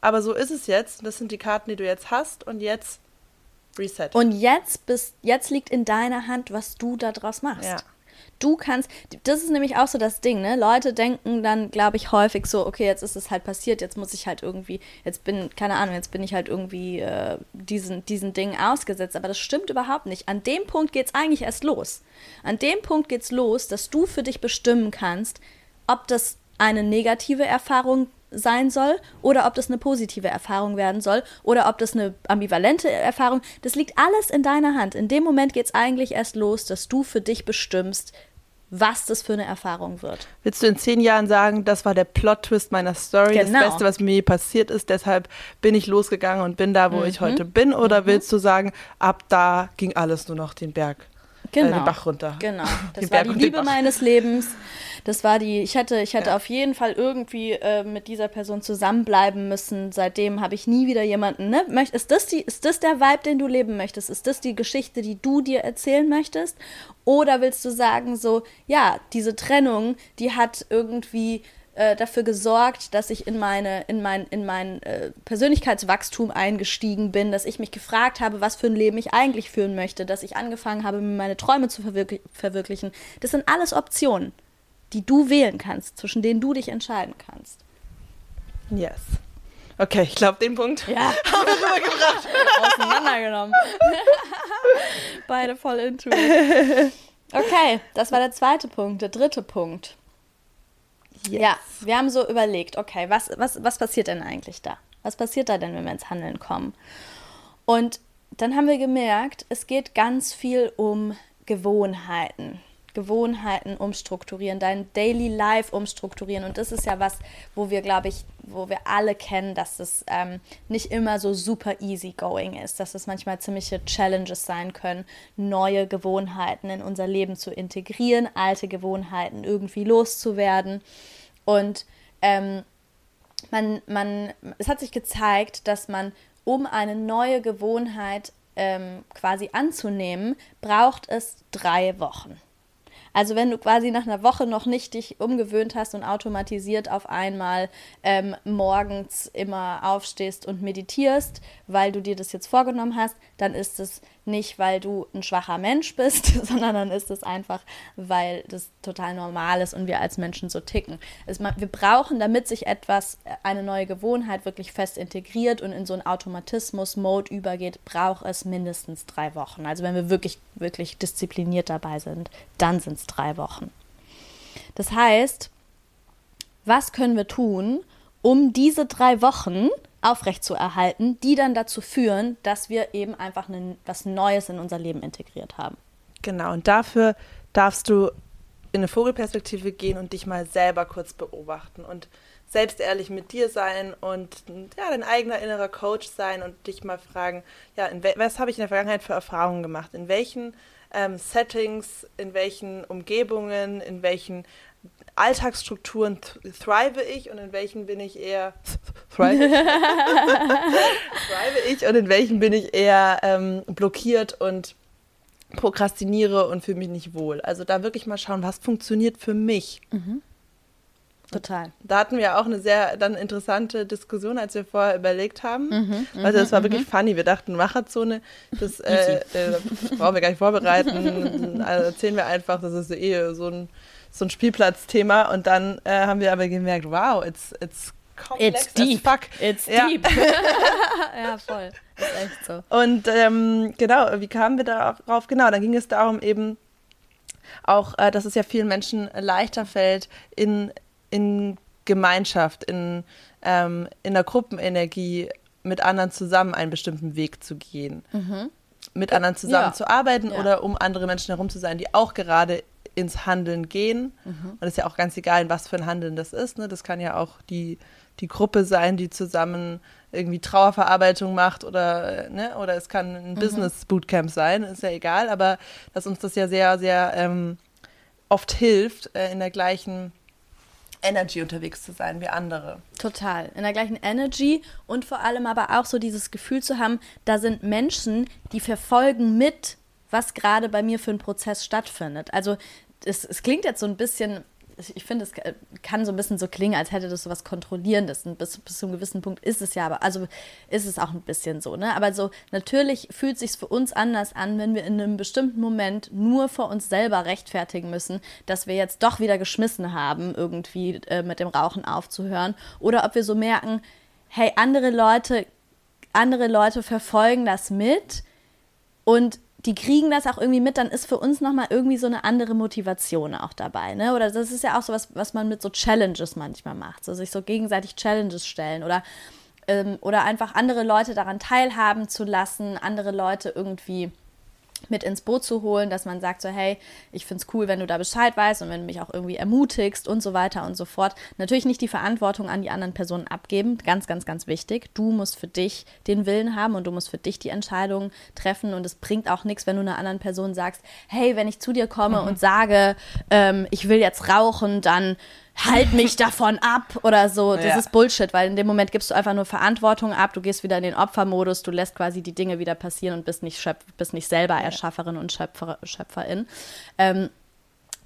Aber so ist es jetzt. Das sind die Karten, die du jetzt hast und jetzt reset. Und jetzt bist, jetzt liegt in deiner Hand, was du daraus machst. Ja. Du kannst, das ist nämlich auch so das Ding, ne? Leute denken dann, glaube ich, häufig so, okay, jetzt ist es halt passiert, jetzt muss ich halt irgendwie, jetzt bin, keine Ahnung, jetzt bin ich halt irgendwie äh, diesen, diesen Dingen ausgesetzt. Aber das stimmt überhaupt nicht. An dem Punkt geht es eigentlich erst los. An dem Punkt geht es los, dass du für dich bestimmen kannst, ob das eine negative Erfahrung sein soll oder ob das eine positive Erfahrung werden soll oder ob das eine ambivalente Erfahrung. Das liegt alles in deiner Hand. In dem Moment geht es eigentlich erst los, dass du für dich bestimmst, was das für eine Erfahrung wird. Willst du in zehn Jahren sagen, das war der Plot-Twist meiner Story, genau. das Beste, was mir passiert ist, deshalb bin ich losgegangen und bin da, wo mhm. ich heute bin? Oder mhm. willst du sagen, ab da ging alles nur noch den Berg, genau. äh, den genau. Bach runter? Genau, das war die Liebe meines Lebens. Das war die, ich hätte, ich hätte ja. auf jeden Fall irgendwie äh, mit dieser Person zusammenbleiben müssen. Seitdem habe ich nie wieder jemanden, ne? Ist das, die, ist das der Vibe, den du leben möchtest? Ist das die Geschichte, die du dir erzählen möchtest? Oder willst du sagen, so, ja, diese Trennung, die hat irgendwie äh, dafür gesorgt, dass ich in meine in mein in mein äh, Persönlichkeitswachstum eingestiegen bin, dass ich mich gefragt habe, was für ein Leben ich eigentlich führen möchte, dass ich angefangen habe, mir meine Träume zu verwirklich verwirklichen. Das sind alles Optionen die du wählen kannst, zwischen denen du dich entscheiden kannst. Yes. Okay, ich glaube, den Punkt ja. haben wir rübergebracht. Auseinandergenommen. Beide voll into it. Okay, das war der zweite Punkt. Der dritte Punkt. Yes. Ja, wir haben so überlegt, okay, was, was, was passiert denn eigentlich da? Was passiert da denn, wenn wir ins Handeln kommen? Und dann haben wir gemerkt, es geht ganz viel um Gewohnheiten. Gewohnheiten umstrukturieren, dein Daily Life umstrukturieren. Und das ist ja was, wo wir, glaube ich, wo wir alle kennen, dass es ähm, nicht immer so super easy going ist, dass es manchmal ziemliche Challenges sein können, neue Gewohnheiten in unser Leben zu integrieren, alte Gewohnheiten irgendwie loszuwerden. Und ähm, man, man, es hat sich gezeigt, dass man, um eine neue Gewohnheit ähm, quasi anzunehmen, braucht es drei Wochen. Also wenn du quasi nach einer Woche noch nicht dich umgewöhnt hast und automatisiert auf einmal ähm, morgens immer aufstehst und meditierst, weil du dir das jetzt vorgenommen hast, dann ist es nicht, weil du ein schwacher Mensch bist, sondern dann ist es einfach, weil das total normal ist und wir als Menschen so ticken. Es, wir brauchen, damit sich etwas, äh, eine neue Gewohnheit wirklich fest integriert und in so einen Automatismus-Mode übergeht, braucht es mindestens drei Wochen. Also wenn wir wirklich, wirklich diszipliniert dabei sind, dann sind es drei Wochen. Das heißt, was können wir tun, um diese drei Wochen aufrechtzuerhalten, die dann dazu führen, dass wir eben einfach ne, was Neues in unser Leben integriert haben. Genau, und dafür darfst du in eine Vogelperspektive gehen und dich mal selber kurz beobachten und selbst ehrlich mit dir sein und ja, dein eigener innerer Coach sein und dich mal fragen, ja, was habe ich in der Vergangenheit für Erfahrungen gemacht? In welchen ähm, Settings, in welchen Umgebungen, in welchen Alltagsstrukturen thrive ich und in welchen bin ich eher thrive ich, thrive ich und in welchen bin ich eher ähm, blockiert und prokrastiniere und fühle mich nicht wohl. Also da wirklich mal schauen, was funktioniert für mich. Mhm. Total. Da hatten wir auch eine sehr dann interessante Diskussion, als wir vorher überlegt haben. Mhm, also das war mhm, wirklich mhm. funny. Wir dachten, Macherzone, das äh, äh, brauchen wir gar nicht vorbereiten. also erzählen wir einfach, das ist eh so ein so ein Spielplatzthema und dann äh, haben wir aber gemerkt, wow, it's, it's complex It's deep. fuck. It's ja. deep. ja, voll. Ist echt so. Und ähm, genau, wie kamen wir darauf? Genau, dann ging es darum eben auch, äh, dass es ja vielen Menschen leichter fällt, in, in Gemeinschaft, in, ähm, in der Gruppenenergie mit anderen zusammen einen bestimmten Weg zu gehen. Mhm. Mit anderen zusammen ja. zu arbeiten ja. oder um andere Menschen herum zu sein, die auch gerade ins Handeln gehen. Mhm. Und es ist ja auch ganz egal, was für ein Handeln das ist. Ne? Das kann ja auch die, die Gruppe sein, die zusammen irgendwie Trauerverarbeitung macht oder, ne? oder es kann ein mhm. Business-Bootcamp sein, ist ja egal, aber dass uns das ja sehr, sehr ähm, oft hilft, äh, in der gleichen Energy unterwegs zu sein wie andere. Total. In der gleichen Energy und vor allem aber auch so dieses Gefühl zu haben, da sind Menschen, die verfolgen mit, was gerade bei mir für ein Prozess stattfindet. Also es, es klingt jetzt so ein bisschen, ich finde, es kann so ein bisschen so klingen, als hätte das so was Kontrollierendes. Und bis, bis zu einem gewissen Punkt ist es ja, aber also ist es auch ein bisschen so, ne? Aber so natürlich fühlt sich für uns anders an, wenn wir in einem bestimmten Moment nur vor uns selber rechtfertigen müssen, dass wir jetzt doch wieder geschmissen haben, irgendwie äh, mit dem Rauchen aufzuhören. Oder ob wir so merken, hey, andere Leute, andere Leute verfolgen das mit und die kriegen das auch irgendwie mit, dann ist für uns nochmal irgendwie so eine andere Motivation auch dabei. Ne? Oder das ist ja auch so was, was man mit so Challenges manchmal macht, so sich so gegenseitig Challenges stellen oder, ähm, oder einfach andere Leute daran teilhaben zu lassen, andere Leute irgendwie mit ins Boot zu holen, dass man sagt so, hey, ich finde es cool, wenn du da Bescheid weißt und wenn du mich auch irgendwie ermutigst und so weiter und so fort. Natürlich nicht die Verantwortung an die anderen Personen abgeben, ganz, ganz, ganz wichtig. Du musst für dich den Willen haben und du musst für dich die Entscheidung treffen und es bringt auch nichts, wenn du einer anderen Person sagst, hey, wenn ich zu dir komme mhm. und sage, ähm, ich will jetzt rauchen, dann halt mich davon ab oder so. Das ja. ist Bullshit, weil in dem Moment gibst du einfach nur Verantwortung ab, du gehst wieder in den Opfermodus, du lässt quasi die Dinge wieder passieren und bist nicht, Schöpf bist nicht selber Erschafferin und Schöpfer, Schöpferin. Ähm,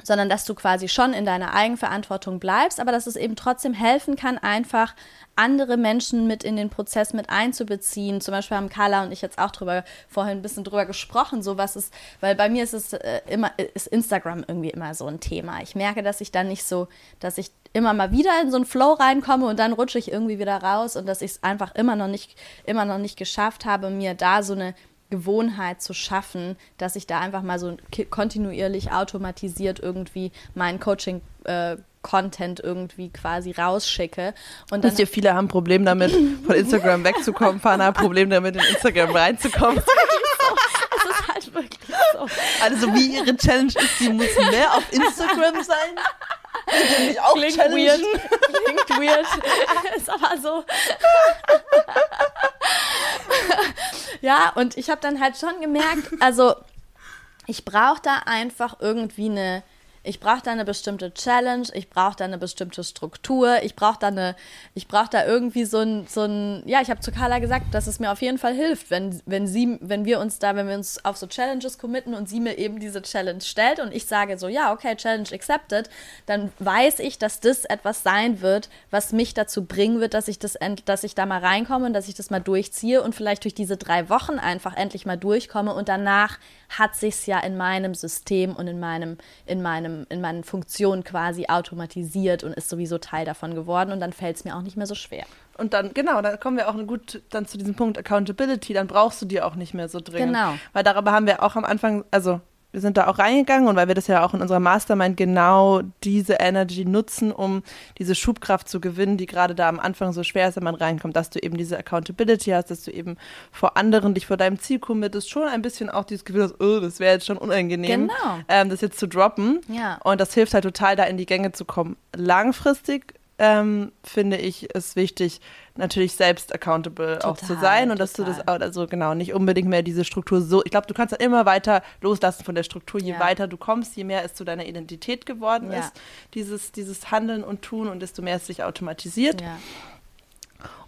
sondern dass du quasi schon in deiner Eigenverantwortung bleibst, aber dass es eben trotzdem helfen kann, einfach andere Menschen mit in den Prozess mit einzubeziehen. Zum Beispiel haben Carla und ich jetzt auch drüber vorhin ein bisschen drüber gesprochen, so was ist, weil bei mir ist es äh, immer, ist Instagram irgendwie immer so ein Thema. Ich merke, dass ich dann nicht so, dass ich immer mal wieder in so einen Flow reinkomme und dann rutsche ich irgendwie wieder raus und dass ich es einfach immer noch nicht, immer noch nicht geschafft habe, mir da so eine Gewohnheit zu schaffen, dass ich da einfach mal so kontinuierlich automatisiert irgendwie meinen Coaching äh, Content irgendwie quasi rausschicke. Und dann Wisst ihr, viele haben ein Problem damit, von Instagram wegzukommen. Fana hat ein Problem damit, in Instagram reinzukommen. Es ist halt wirklich so. Also wie ihre Challenge ist, sie muss mehr auf Instagram sein. Mich auch Klingt challengen. weird. Klingt weird. ist aber so. Ja, und ich habe dann halt schon gemerkt, also ich brauche da einfach irgendwie eine ich brauche da eine bestimmte Challenge, ich brauche da eine bestimmte Struktur, ich brauche da eine, ich brauche da irgendwie so ein, so ein, ja, ich habe zu Carla gesagt, dass es mir auf jeden Fall hilft, wenn, wenn sie, wenn wir uns da, wenn wir uns auf so Challenges committen und sie mir eben diese Challenge stellt und ich sage so, ja, okay, Challenge accepted, dann weiß ich, dass das etwas sein wird, was mich dazu bringen wird, dass ich das, dass ich da mal reinkomme und dass ich das mal durchziehe und vielleicht durch diese drei Wochen einfach endlich mal durchkomme und danach hat sich's ja in meinem System und in meinem, in meinem, in meinen Funktionen quasi automatisiert und ist sowieso Teil davon geworden und dann fällt es mir auch nicht mehr so schwer. Und dann, genau, da kommen wir auch gut dann zu diesem Punkt Accountability, dann brauchst du die auch nicht mehr so dringend. Genau. Weil darüber haben wir auch am Anfang, also wir sind da auch reingegangen und weil wir das ja auch in unserer Mastermind genau diese Energy nutzen, um diese Schubkraft zu gewinnen, die gerade da am Anfang so schwer ist, wenn man reinkommt, dass du eben diese Accountability hast, dass du eben vor anderen dich vor deinem Ziel committest, schon ein bisschen auch dieses Gefühl hast, oh, das wäre jetzt schon unangenehm, genau. ähm, das jetzt zu droppen. Ja. Und das hilft halt total, da in die Gänge zu kommen. Langfristig ähm, finde ich es wichtig, natürlich selbst accountable total, auch zu sein und total. dass du das also genau nicht unbedingt mehr diese Struktur so. Ich glaube, du kannst dann immer weiter loslassen von der Struktur, je ja. weiter du kommst, je mehr es zu deiner Identität geworden ja. ist, dieses, dieses Handeln und Tun und desto mehr es sich automatisiert. Ja.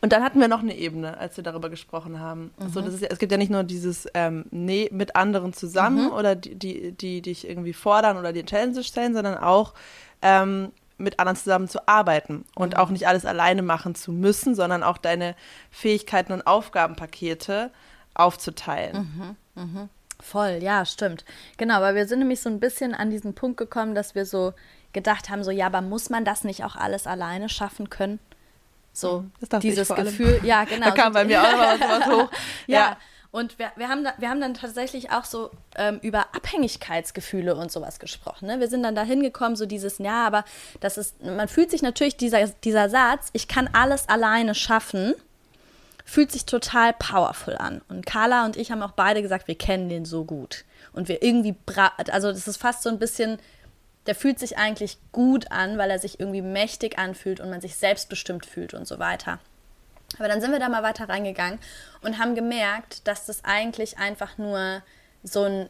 Und dann hatten wir noch eine Ebene, als wir darüber gesprochen haben. Mhm. Also das ist, es gibt ja nicht nur dieses ähm, Nee mit anderen zusammen mhm. oder die, die, die dich irgendwie fordern oder die Challenge stellen, sondern auch ähm, mit anderen zusammen zu arbeiten und mhm. auch nicht alles alleine machen zu müssen, sondern auch deine Fähigkeiten und Aufgabenpakete aufzuteilen. Mhm. Mhm. Voll, ja, stimmt. Genau, weil wir sind nämlich so ein bisschen an diesen Punkt gekommen, dass wir so gedacht haben, so ja, aber muss man das nicht auch alles alleine schaffen können? So mhm. dieses Gefühl, ja, genau. Da kam bei mir auch mal was hoch. ja. ja. Und wir, wir, haben da, wir haben dann tatsächlich auch so ähm, über Abhängigkeitsgefühle und sowas gesprochen. Ne? Wir sind dann da hingekommen, so dieses, ja, aber das ist, man fühlt sich natürlich, dieser, dieser Satz, ich kann alles alleine schaffen, fühlt sich total powerful an. Und Carla und ich haben auch beide gesagt, wir kennen den so gut. Und wir irgendwie, also das ist fast so ein bisschen, der fühlt sich eigentlich gut an, weil er sich irgendwie mächtig anfühlt und man sich selbstbestimmt fühlt und so weiter. Aber dann sind wir da mal weiter reingegangen und haben gemerkt, dass das eigentlich einfach nur so ein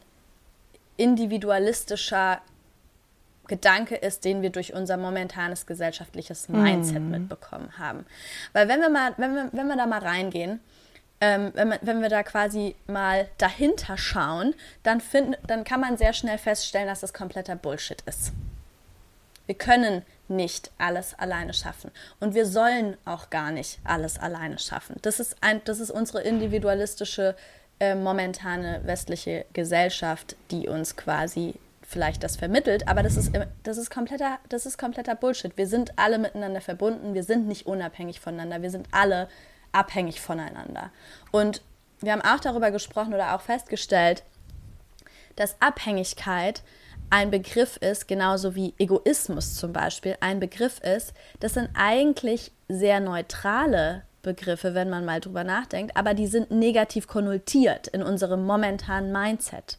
individualistischer Gedanke ist, den wir durch unser momentanes gesellschaftliches Mindset mm. mitbekommen haben. Weil wenn wir mal, wenn wir, wenn wir da mal reingehen, ähm, wenn, man, wenn wir da quasi mal dahinter schauen, dann, find, dann kann man sehr schnell feststellen, dass das kompletter Bullshit ist. Wir können nicht alles alleine schaffen. Und wir sollen auch gar nicht alles alleine schaffen. Das ist, ein, das ist unsere individualistische, äh, momentane westliche Gesellschaft, die uns quasi vielleicht das vermittelt, aber das ist, das, ist kompletter, das ist kompletter Bullshit. Wir sind alle miteinander verbunden, wir sind nicht unabhängig voneinander, wir sind alle abhängig voneinander. Und wir haben auch darüber gesprochen oder auch festgestellt, dass Abhängigkeit ein Begriff ist, genauso wie Egoismus zum Beispiel ein Begriff ist, das sind eigentlich sehr neutrale Begriffe, wenn man mal drüber nachdenkt, aber die sind negativ konnotiert in unserem momentanen Mindset.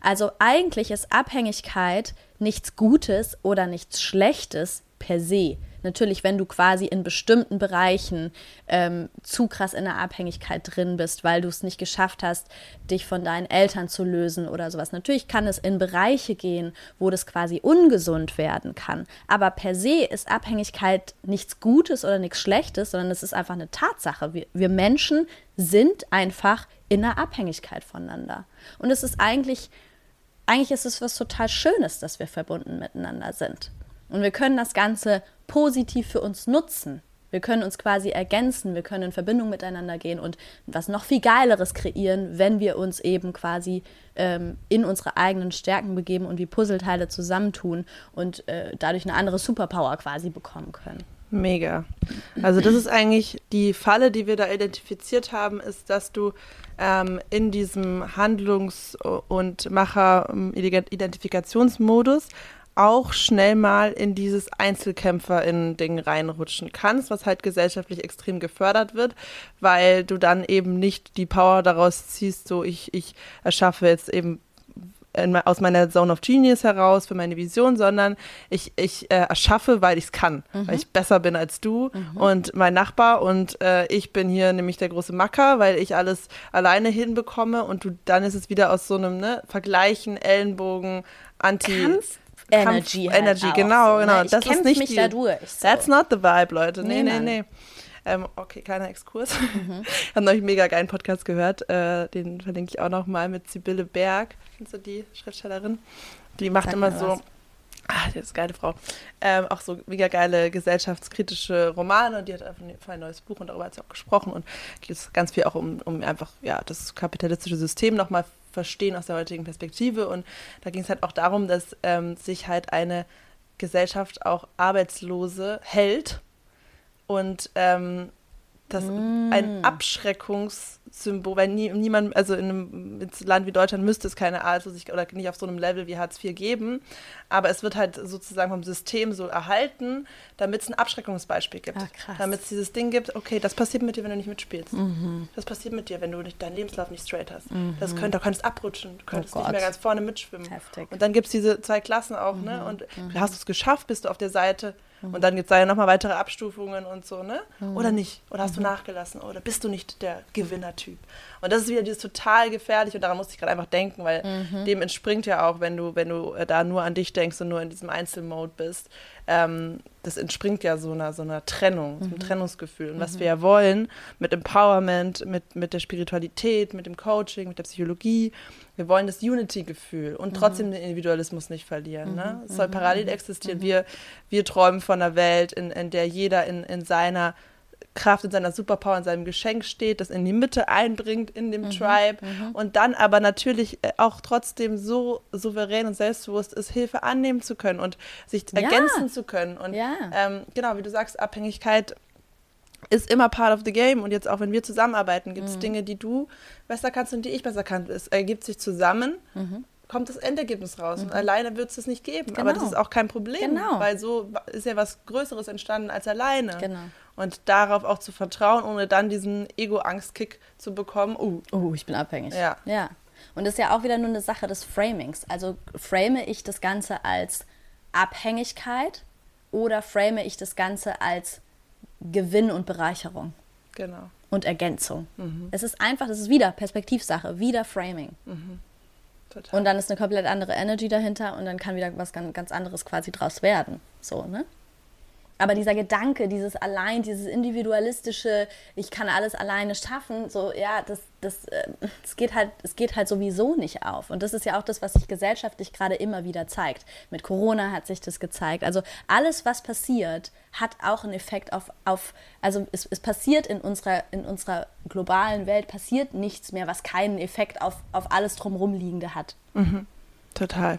Also eigentlich ist Abhängigkeit nichts Gutes oder nichts Schlechtes per se, Natürlich, wenn du quasi in bestimmten Bereichen ähm, zu krass in der Abhängigkeit drin bist, weil du es nicht geschafft hast, dich von deinen Eltern zu lösen oder sowas. Natürlich kann es in Bereiche gehen, wo das quasi ungesund werden kann. Aber per se ist Abhängigkeit nichts Gutes oder nichts Schlechtes, sondern es ist einfach eine Tatsache. Wir, wir Menschen sind einfach in der Abhängigkeit voneinander. Und es ist eigentlich eigentlich ist es was total Schönes, dass wir verbunden miteinander sind. Und wir können das Ganze positiv für uns nutzen. Wir können uns quasi ergänzen, wir können in Verbindung miteinander gehen und was noch viel Geileres kreieren, wenn wir uns eben quasi ähm, in unsere eigenen Stärken begeben und wie Puzzleteile zusammentun und äh, dadurch eine andere Superpower quasi bekommen können. Mega. Also das ist eigentlich die Falle, die wir da identifiziert haben, ist, dass du ähm, in diesem Handlungs- und Macher-Identifikationsmodus auch schnell mal in dieses Einzelkämpfer-Ding reinrutschen kannst, was halt gesellschaftlich extrem gefördert wird, weil du dann eben nicht die Power daraus ziehst, so ich, ich erschaffe jetzt eben in, aus meiner Zone of Genius heraus für meine Vision, sondern ich, ich äh, erschaffe, weil ich es kann, mhm. weil ich besser bin als du mhm. und mein Nachbar und äh, ich bin hier nämlich der große Macker, weil ich alles alleine hinbekomme und du dann ist es wieder aus so einem ne, Vergleichen, Ellenbogen, Anti. Kampf Energy. Halt Energy, genau, genau. Ne? Ich das ist nicht mich die, da durch. So. That's not the vibe, Leute. Nee, nee, nee. nee. Ähm, okay, kleiner Exkurs. Mhm. ich habe neulich einen mega geilen Podcast gehört. Äh, den verlinke ich auch noch mal mit Sibylle Berg. Kennst du die Schriftstellerin? Die macht Sag immer so. Ah, die ist eine geile Frau. Ähm, auch so mega geile gesellschaftskritische Romane. Die hat einfach ein neues Buch und darüber hat sie auch gesprochen. Und geht es ganz viel auch um, um einfach ja, das kapitalistische System nochmal verstehen aus der heutigen Perspektive. Und da ging es halt auch darum, dass ähm, sich halt eine Gesellschaft auch Arbeitslose hält und ähm, das mm. ein Abschreckungs- Symbol, weil nie, niemand, also in einem Land wie Deutschland müsste es keine Arbeitslosigkeit oder nicht auf so einem Level wie Hartz IV geben. Aber es wird halt sozusagen vom System so erhalten, damit es ein Abschreckungsbeispiel gibt. Ah, damit es dieses Ding gibt, okay, das passiert mit dir, wenn du nicht mitspielst. Mhm. Das passiert mit dir, wenn du nicht, deinen Lebenslauf nicht straight hast. Mhm. Das könnt, da könntest abrutschen, du könntest oh nicht mehr ganz vorne mitschwimmen. Heftig. Und dann gibt es diese zwei Klassen auch, ne? mhm. ne? Und mhm. hast du es geschafft, bist du auf der Seite und dann gibt es da ja nochmal weitere Abstufungen und so, ne? Mhm. Oder nicht? Oder hast mhm. du nachgelassen? Oder bist du nicht der Gewinnertyp? Und das ist wieder dieses total gefährlich und daran musste ich gerade einfach denken, weil mhm. dem entspringt ja auch, wenn du, wenn du äh, da nur an dich denkst und nur in diesem Einzelmode bist, ähm, das entspringt ja so einer, so einer Trennung, so einem mhm. Trennungsgefühl. Und was mhm. wir ja wollen mit Empowerment, mit, mit der Spiritualität, mit dem Coaching, mit der Psychologie, wir wollen das Unity-Gefühl und mhm. trotzdem den Individualismus nicht verlieren. Ne? Es soll parallel existieren. Wir, wir träumen von einer Welt, in, in der jeder in, in seiner Kraft, in seiner Superpower, in seinem Geschenk steht, das in die Mitte einbringt in dem mhm, Tribe mhm. und dann aber natürlich äh, auch trotzdem so souverän und selbstbewusst ist, Hilfe annehmen zu können und sich ja. ergänzen zu können. Und ja. ähm, genau, wie du sagst, Abhängigkeit ist immer part of the game und jetzt auch wenn wir zusammenarbeiten, gibt es mhm. Dinge, die du besser kannst und die ich besser kann. Es ergibt sich zusammen mhm kommt das Endergebnis raus. Mhm. Und alleine wird es es nicht geben. Genau. Aber das ist auch kein Problem, genau. weil so ist ja was Größeres entstanden als alleine. Genau und darauf auch zu vertrauen, ohne dann diesen Ego-Angst-Kick zu bekommen. Uh. oh, ich bin abhängig. Ja. ja. Und das ist ja auch wieder nur eine Sache des Framings. Also frame ich das Ganze als Abhängigkeit oder frame ich das Ganze als Gewinn und Bereicherung? Genau. Und Ergänzung. Mhm. Es ist einfach, das ist wieder Perspektivsache, wieder Framing. Mhm. Und dann ist eine komplett andere Energy dahinter und dann kann wieder was ganz, ganz anderes quasi draus werden. So, ne? Aber dieser Gedanke, dieses allein, dieses individualistische, ich kann alles alleine schaffen, so ja, das, das, äh, das geht halt, es geht halt sowieso nicht auf. Und das ist ja auch das, was sich gesellschaftlich gerade immer wieder zeigt. Mit Corona hat sich das gezeigt. Also alles, was passiert, hat auch einen Effekt auf, auf also es, es passiert in unserer, in unserer globalen Welt, passiert nichts mehr, was keinen Effekt auf, auf alles drumherum liegende hat. Mhm. Total.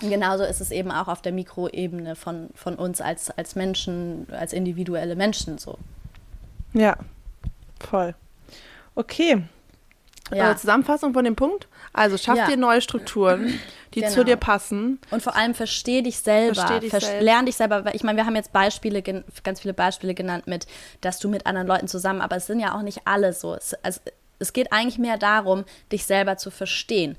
Genauso ist es eben auch auf der Mikroebene von, von uns als, als Menschen, als individuelle Menschen so. Ja, voll. Okay. Ja. Zusammenfassung von dem Punkt. Also schaff ja. dir neue Strukturen, die genau. zu dir passen. Und vor allem versteh dich selber. Versteh dich Ver selbst. Lern dich selber. Ich meine, wir haben jetzt Beispiele, ganz viele Beispiele genannt mit, dass du mit anderen Leuten zusammen, aber es sind ja auch nicht alle so. Es, also, es geht eigentlich mehr darum, dich selber zu verstehen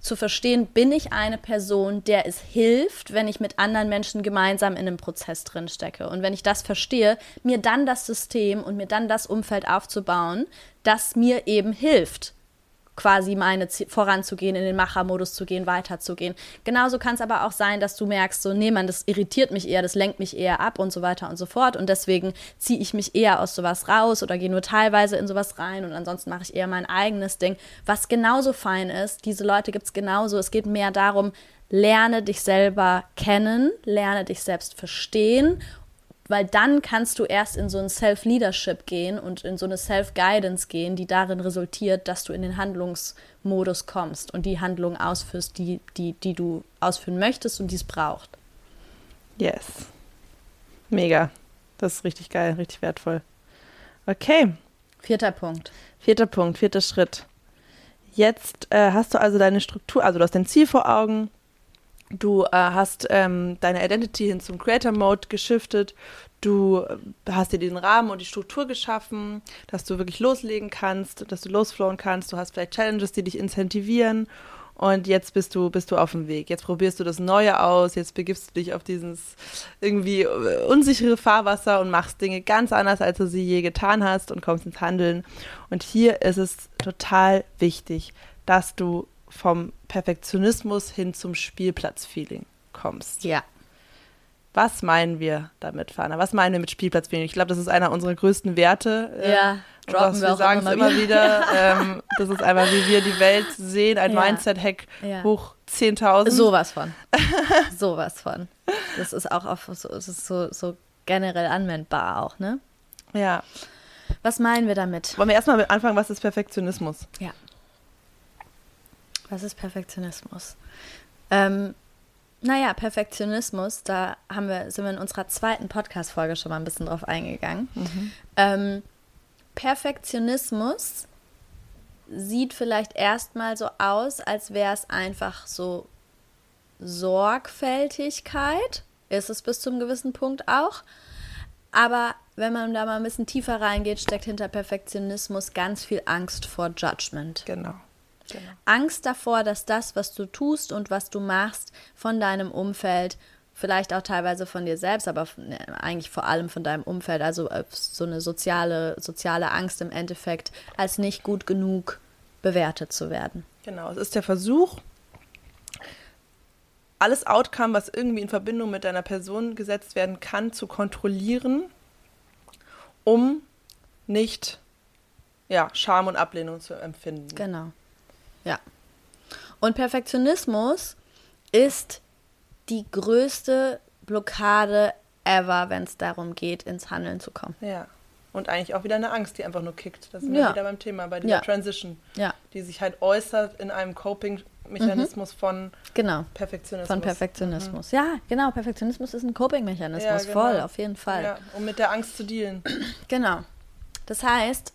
zu verstehen, bin ich eine Person, der es hilft, wenn ich mit anderen Menschen gemeinsam in einem Prozess drin stecke. Und wenn ich das verstehe, mir dann das System und mir dann das Umfeld aufzubauen, das mir eben hilft, quasi meine voranzugehen, in den Machermodus zu gehen, weiterzugehen. Genauso kann es aber auch sein, dass du merkst, so, nee, man, das irritiert mich eher, das lenkt mich eher ab und so weiter und so fort. Und deswegen ziehe ich mich eher aus sowas raus oder gehe nur teilweise in sowas rein und ansonsten mache ich eher mein eigenes Ding. Was genauso fein ist, diese Leute gibt es genauso. Es geht mehr darum, lerne dich selber kennen, lerne dich selbst verstehen weil dann kannst du erst in so ein Self-Leadership gehen und in so eine Self-Guidance gehen, die darin resultiert, dass du in den Handlungsmodus kommst und die Handlung ausführst, die, die, die du ausführen möchtest und die es braucht. Yes. Mega. Das ist richtig geil, richtig wertvoll. Okay. Vierter Punkt. Vierter Punkt, vierter Schritt. Jetzt äh, hast du also deine Struktur, also du hast dein Ziel vor Augen, Du äh, hast ähm, deine Identity hin zum Creator Mode geschiftet. Du äh, hast dir den Rahmen und die Struktur geschaffen, dass du wirklich loslegen kannst, dass du losflowen kannst. Du hast vielleicht Challenges, die dich incentivieren. Und jetzt bist du, bist du auf dem Weg. Jetzt probierst du das Neue aus. Jetzt begibst du dich auf dieses irgendwie äh, unsichere Fahrwasser und machst Dinge ganz anders, als du sie je getan hast und kommst ins Handeln. Und hier ist es total wichtig, dass du vom Perfektionismus hin zum Spielplatzfeeling kommst. Ja. Was meinen wir damit, Fana? Was meinen wir mit Spielplatzfeeling? Ich glaube, das ist einer unserer größten Werte. Äh, ja, droppen wir, wir sagen es immer wieder. ähm, das ist einfach, wie wir die Welt sehen. Ein ja. Mindset-Hack ja. hoch 10.000. Sowas von. Sowas von. Das ist auch auf, so, ist so, so generell anwendbar auch, ne? Ja. Was meinen wir damit? Wollen wir erstmal anfangen, was ist Perfektionismus? Ja. Was ist Perfektionismus? Ähm, naja, Perfektionismus, da haben wir, sind wir in unserer zweiten Podcast-Folge schon mal ein bisschen drauf eingegangen. Mhm. Ähm, Perfektionismus sieht vielleicht erstmal so aus, als wäre es einfach so Sorgfältigkeit. Ist es bis zum gewissen Punkt auch. Aber wenn man da mal ein bisschen tiefer reingeht, steckt hinter Perfektionismus ganz viel Angst vor Judgment. Genau. Genau. Angst davor, dass das, was du tust und was du machst, von deinem Umfeld, vielleicht auch teilweise von dir selbst, aber ne, eigentlich vor allem von deinem Umfeld, also äh, so eine soziale, soziale Angst im Endeffekt, als nicht gut genug bewertet zu werden. Genau, es ist der Versuch, alles Outcome, was irgendwie in Verbindung mit deiner Person gesetzt werden kann, zu kontrollieren, um nicht ja, Scham und Ablehnung zu empfinden. Genau. Ja. Und Perfektionismus ist die größte Blockade ever, wenn es darum geht, ins Handeln zu kommen. Ja. Und eigentlich auch wieder eine Angst, die einfach nur kickt. Das sind ja. wir wieder beim Thema, bei dieser ja. Transition, ja. die sich halt äußert in einem Coping-Mechanismus mhm. von genau. Perfektionismus. Von Perfektionismus. Mhm. Ja, genau. Perfektionismus ist ein Coping-Mechanismus, ja, genau. voll, auf jeden Fall. Ja, um mit der Angst zu dealen. Genau. Das heißt,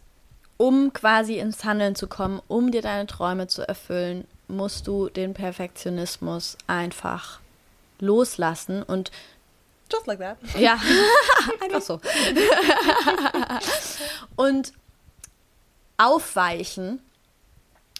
um quasi ins Handeln zu kommen, um dir deine Träume zu erfüllen, musst du den Perfektionismus einfach loslassen und Just like that. Ja, einfach so. und aufweichen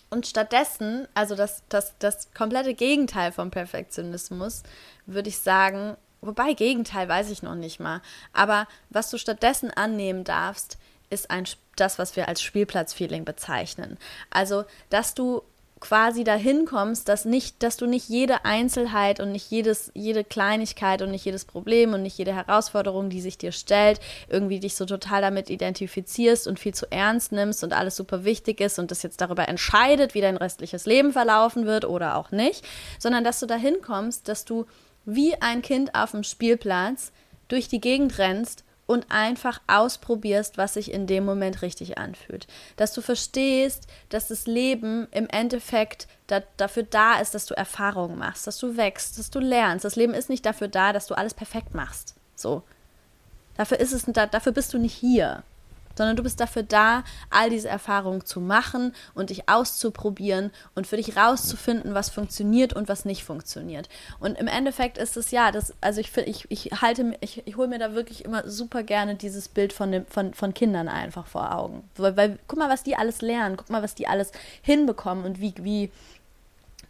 und stattdessen, also das, das, das komplette Gegenteil vom Perfektionismus, würde ich sagen, wobei Gegenteil weiß ich noch nicht mal, aber was du stattdessen annehmen darfst, ist ein, das, was wir als Spielplatzfeeling bezeichnen. Also, dass du quasi dahin kommst, dass nicht, dass du nicht jede Einzelheit und nicht jedes, jede Kleinigkeit und nicht jedes Problem und nicht jede Herausforderung, die sich dir stellt, irgendwie dich so total damit identifizierst und viel zu ernst nimmst und alles super wichtig ist und das jetzt darüber entscheidet, wie dein restliches Leben verlaufen wird oder auch nicht, sondern dass du dahin kommst, dass du wie ein Kind auf dem Spielplatz durch die Gegend rennst und einfach ausprobierst, was sich in dem Moment richtig anfühlt. Dass du verstehst, dass das Leben im Endeffekt da, dafür da ist, dass du Erfahrungen machst, dass du wächst, dass du lernst. Das Leben ist nicht dafür da, dass du alles perfekt machst. So. Dafür ist es, dafür bist du nicht hier sondern du bist dafür da, all diese Erfahrungen zu machen und dich auszuprobieren und für dich rauszufinden, was funktioniert und was nicht funktioniert. Und im Endeffekt ist es ja, das, also ich, ich, ich halte, ich, ich hole mir da wirklich immer super gerne dieses Bild von, dem, von, von Kindern einfach vor Augen. Weil, weil, guck mal, was die alles lernen, guck mal, was die alles hinbekommen und wie, wie,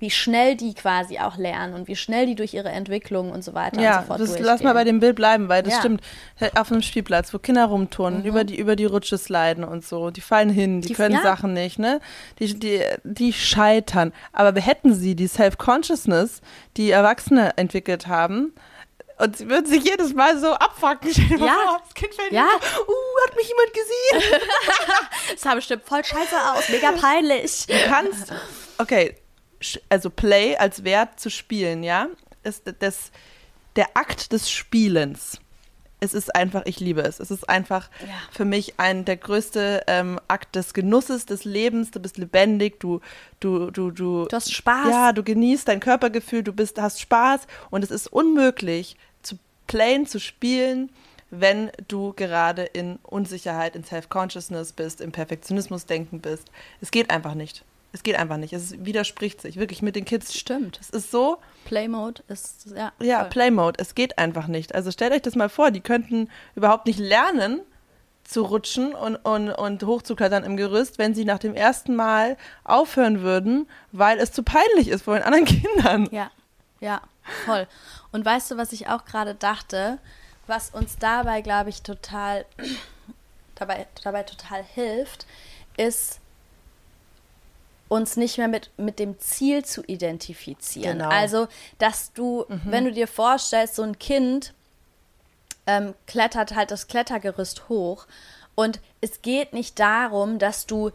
wie schnell die quasi auch lernen und wie schnell die durch ihre Entwicklung und so weiter ja, und so fort das, durchgehen. lass mal bei dem Bild bleiben, weil das Ja. stimmt. Auf einem Spielplatz, wo Kinder rumturnen, Mhm. über, die, über die Rutsche sliden und so, die fallen hin, die, Die- können ja. Sachen nicht, ne? Die, die, die scheitern. Aber hätten sie die Self-Consciousness, die Erwachsene entwickelt haben, und sie würden sich jedes Mal so abfacken. Ja. vor, das Kind fällt Ja. so, uh, hat mich jemand gesehen? Das sah bestimmt voll scheiße aus, mega peinlich. Du kannst, okay, also Play als Wert zu spielen, ja, ist das, der Akt des Spielens. Es ist einfach, ich liebe es. Es ist einfach Ja. für mich ein der größte ähm, Akt des Genusses, des Lebens. Du bist lebendig, du, du, du, du. Du hast Spaß. Ja, du genießt dein Körpergefühl, du bist, hast Spaß und es ist unmöglich zu playen, zu spielen, wenn du gerade in Unsicherheit, in Self-Consciousness bist, im Perfektionismus-Denken bist. Es geht einfach nicht. Es geht einfach nicht. Es widerspricht sich wirklich mit den Kids. Stimmt. Es ist so, Playmode ist, ja. ja, voll. Playmode. Es geht einfach nicht. Also stellt euch das mal vor, die könnten überhaupt nicht lernen zu rutschen und, und, und hochzuklettern im Gerüst, wenn sie nach dem ersten Mal aufhören würden, weil es zu peinlich ist vor den anderen Kindern. Ja, ja, voll. Und weißt du, was ich auch gerade dachte, was uns dabei, glaube ich, total dabei, dabei total hilft, ist uns nicht mehr mit, mit dem Ziel zu identifizieren. Genau. Also, dass du, wenn du dir vorstellst, so ein Kind ähm, klettert halt das Klettergerüst hoch und es geht nicht darum, dass du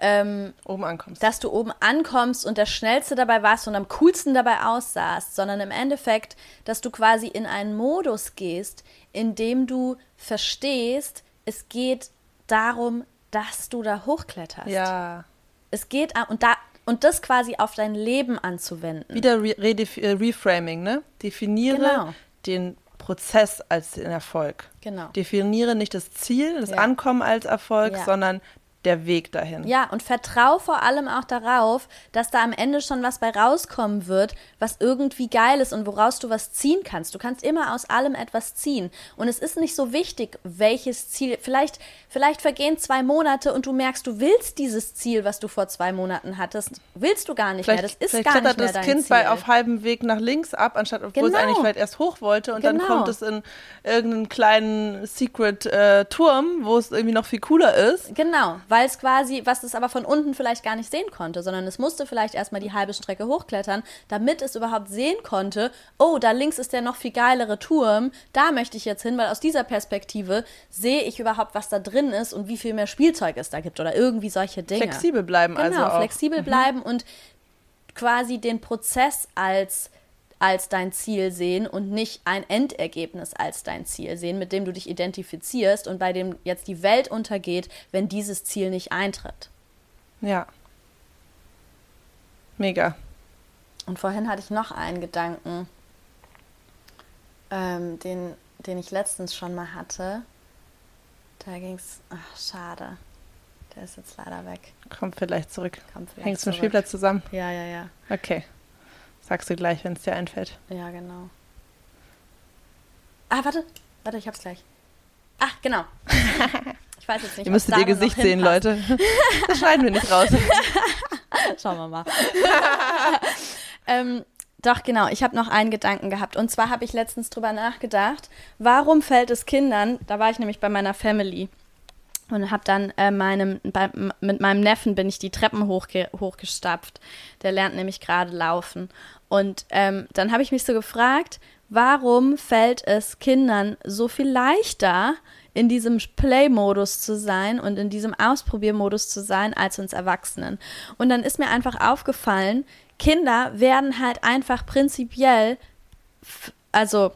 ähm, Oben ankommst. dass du oben ankommst und der Schnellste dabei warst und am coolsten dabei aussahst, sondern im Endeffekt, dass du quasi in einen Modus gehst, in dem du verstehst, es geht darum, dass du da hochkletterst. ja. Es geht und da und das quasi auf dein Leben anzuwenden. Wieder Re äh, Reframing, ne? Definiere Genau. den Prozess als den Erfolg. Genau. Definiere nicht das Ziel, das Ja. Ankommen als Erfolg, Ja. sondern der Weg dahin. Ja, und vertrau vor allem auch darauf, dass da am Ende schon was bei rauskommen wird, was irgendwie geil ist und woraus du was ziehen kannst. Du kannst immer aus allem etwas ziehen. Und es ist nicht so wichtig, welches Ziel. Vielleicht, vielleicht vergehen zwei Monate und du merkst, du willst dieses Ziel, was du vor zwei Monaten hattest, willst du gar nicht Vielleicht, mehr. Das ist vielleicht gar nicht mehr das dein Kind Ziel. bei auf halbem Weg nach links ab, anstatt obwohl es Genau. eigentlich vielleicht erst hoch wollte und dann Genau. kommt es in irgendeinen kleinen Secret-Turm, wo es irgendwie noch viel cooler ist. Genau, weil es quasi, was es aber von unten vielleicht gar nicht sehen konnte, sondern es musste vielleicht erstmal die halbe Strecke hochklettern, damit es überhaupt sehen konnte, oh, da links ist der noch viel geilere Turm, da möchte ich jetzt hin, weil aus dieser Perspektive sehe ich überhaupt, was da drin ist und wie viel mehr Spielzeug es da gibt oder irgendwie solche Dinge. Flexibel bleiben Genau, also auch. flexibel bleiben und quasi den Prozess als als dein Ziel sehen und nicht ein Endergebnis als dein Ziel sehen, mit dem du dich identifizierst und bei dem jetzt die Welt untergeht, wenn dieses Ziel nicht eintritt. Ja. Mega. Und vorhin hatte ich noch einen Gedanken, ähm, den, den ich letztens schon mal hatte. Da ging es, ach, schade. Der ist jetzt leider weg. Kommt vielleicht zurück. Kommt vielleicht Hängt es mit zurück. Spielplatz zusammen? Ja, ja, ja. Okay. Sagst du gleich, wenn es dir einfällt. Ja, genau. Ah, warte. Warte, ich hab's gleich. Ach, genau. Ich weiß jetzt nicht, Ihr müsstet ihr noch Gesicht sehen. Leute. Das schneiden wir nicht raus. Schauen wir mal. ähm, doch, genau. Ich habe noch einen Gedanken gehabt. Und zwar habe ich letztens drüber nachgedacht, warum fällt es Kindern, da war ich nämlich bei meiner Family und habe dann äh, meinem, bei, mit meinem Neffen bin ich die Treppen hochge hochgestapft. Der lernt nämlich gerade laufen. Und ähm, dann habe ich mich so gefragt, warum fällt es Kindern so viel leichter, in diesem Play-Modus zu sein und in diesem Ausprobiermodus zu sein, als uns Erwachsenen. Und dann ist mir einfach aufgefallen, Kinder werden halt einfach prinzipiell, also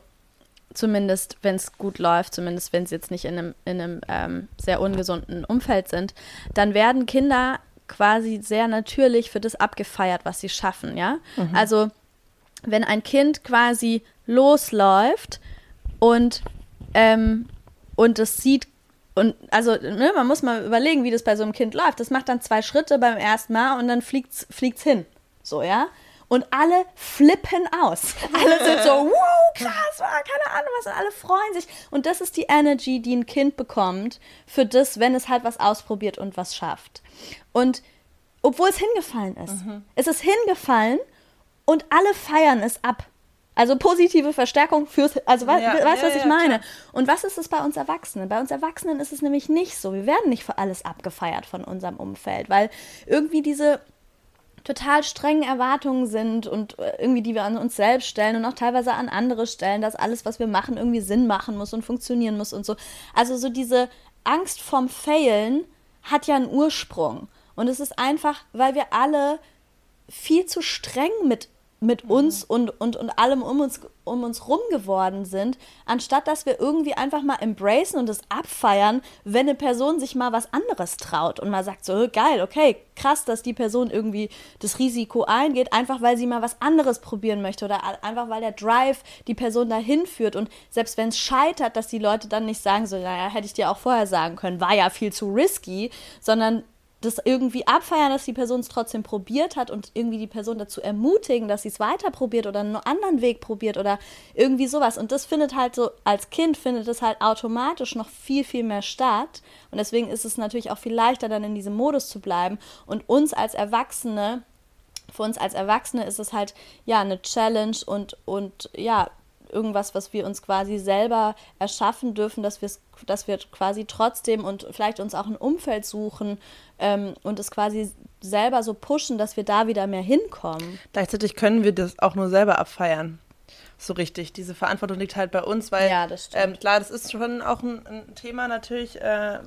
zumindest wenn es gut läuft, zumindest wenn sie jetzt nicht in einem, in einem ähm, sehr ungesunden Umfeld sind, dann werden Kinder quasi sehr natürlich für das abgefeiert, was sie schaffen, ja. Also wenn ein Kind quasi losläuft und ähm, und es sieht und also ne, man muss mal überlegen, wie das bei so einem Kind läuft. Das macht dann zwei Schritte beim ersten Mal und dann fliegt's fliegt's hin, so ja. Und alle flippen aus. Alle sind so, wow, krass, wow, keine Ahnung was, und alle freuen sich. Und das ist die Energy, die ein Kind bekommt für das, wenn es halt was ausprobiert und was schafft. Und obwohl es hingefallen ist. Mhm. Es ist hingefallen und alle feiern es ab. Also positive Verstärkung fürs, also ja, weißt du, ja, was ich ja, meine? Klar. Und was ist es bei uns Erwachsenen? Bei uns Erwachsenen ist es nämlich nicht so. Wir werden nicht für alles abgefeiert von unserem Umfeld, weil irgendwie diese total strengen Erwartungen sind und äh, irgendwie, die wir an uns selbst stellen und auch teilweise an andere stellen, dass alles, was wir machen, irgendwie Sinn machen muss und funktionieren muss und so. Also so diese Angst vorm Failen hat ja einen Ursprung. Und es ist einfach, weil wir alle viel zu streng mit mit mhm. uns und, und, und allem um uns, um uns rum geworden sind, anstatt dass wir irgendwie einfach mal embracen und es abfeiern, wenn eine Person sich mal was anderes traut und mal sagt, so geil, okay, krass, dass die Person irgendwie das Risiko eingeht, einfach weil sie mal was anderes probieren möchte oder einfach weil der Drive die Person dahin führt und selbst wenn es scheitert, dass die Leute dann nicht sagen, so, naja, hätte ich dir auch vorher sagen können, war ja viel zu risky, sondern das irgendwie abfeiern, dass die Person es trotzdem probiert hat und irgendwie die Person dazu ermutigen, dass sie es weiter probiert oder einen anderen Weg probiert oder irgendwie sowas. Und das findet halt so, als Kind findet es halt automatisch noch viel, viel mehr statt. Und deswegen ist es natürlich auch viel leichter, dann in diesem Modus zu bleiben. Und uns als Erwachsene, für uns als Erwachsene ist es halt ja eine Challenge und, und ja, irgendwas, was wir uns quasi selber erschaffen dürfen, dass, dass wir quasi trotzdem und vielleicht uns auch ein Umfeld suchen ähm, und es quasi selber so pushen, dass wir da wieder mehr hinkommen. Gleichzeitig können wir das auch nur selber abfeiern. So richtig. Diese Verantwortung liegt halt bei uns, weil ja, das ähm, klar, das ist schon auch ein, ein Thema natürlich. Äh,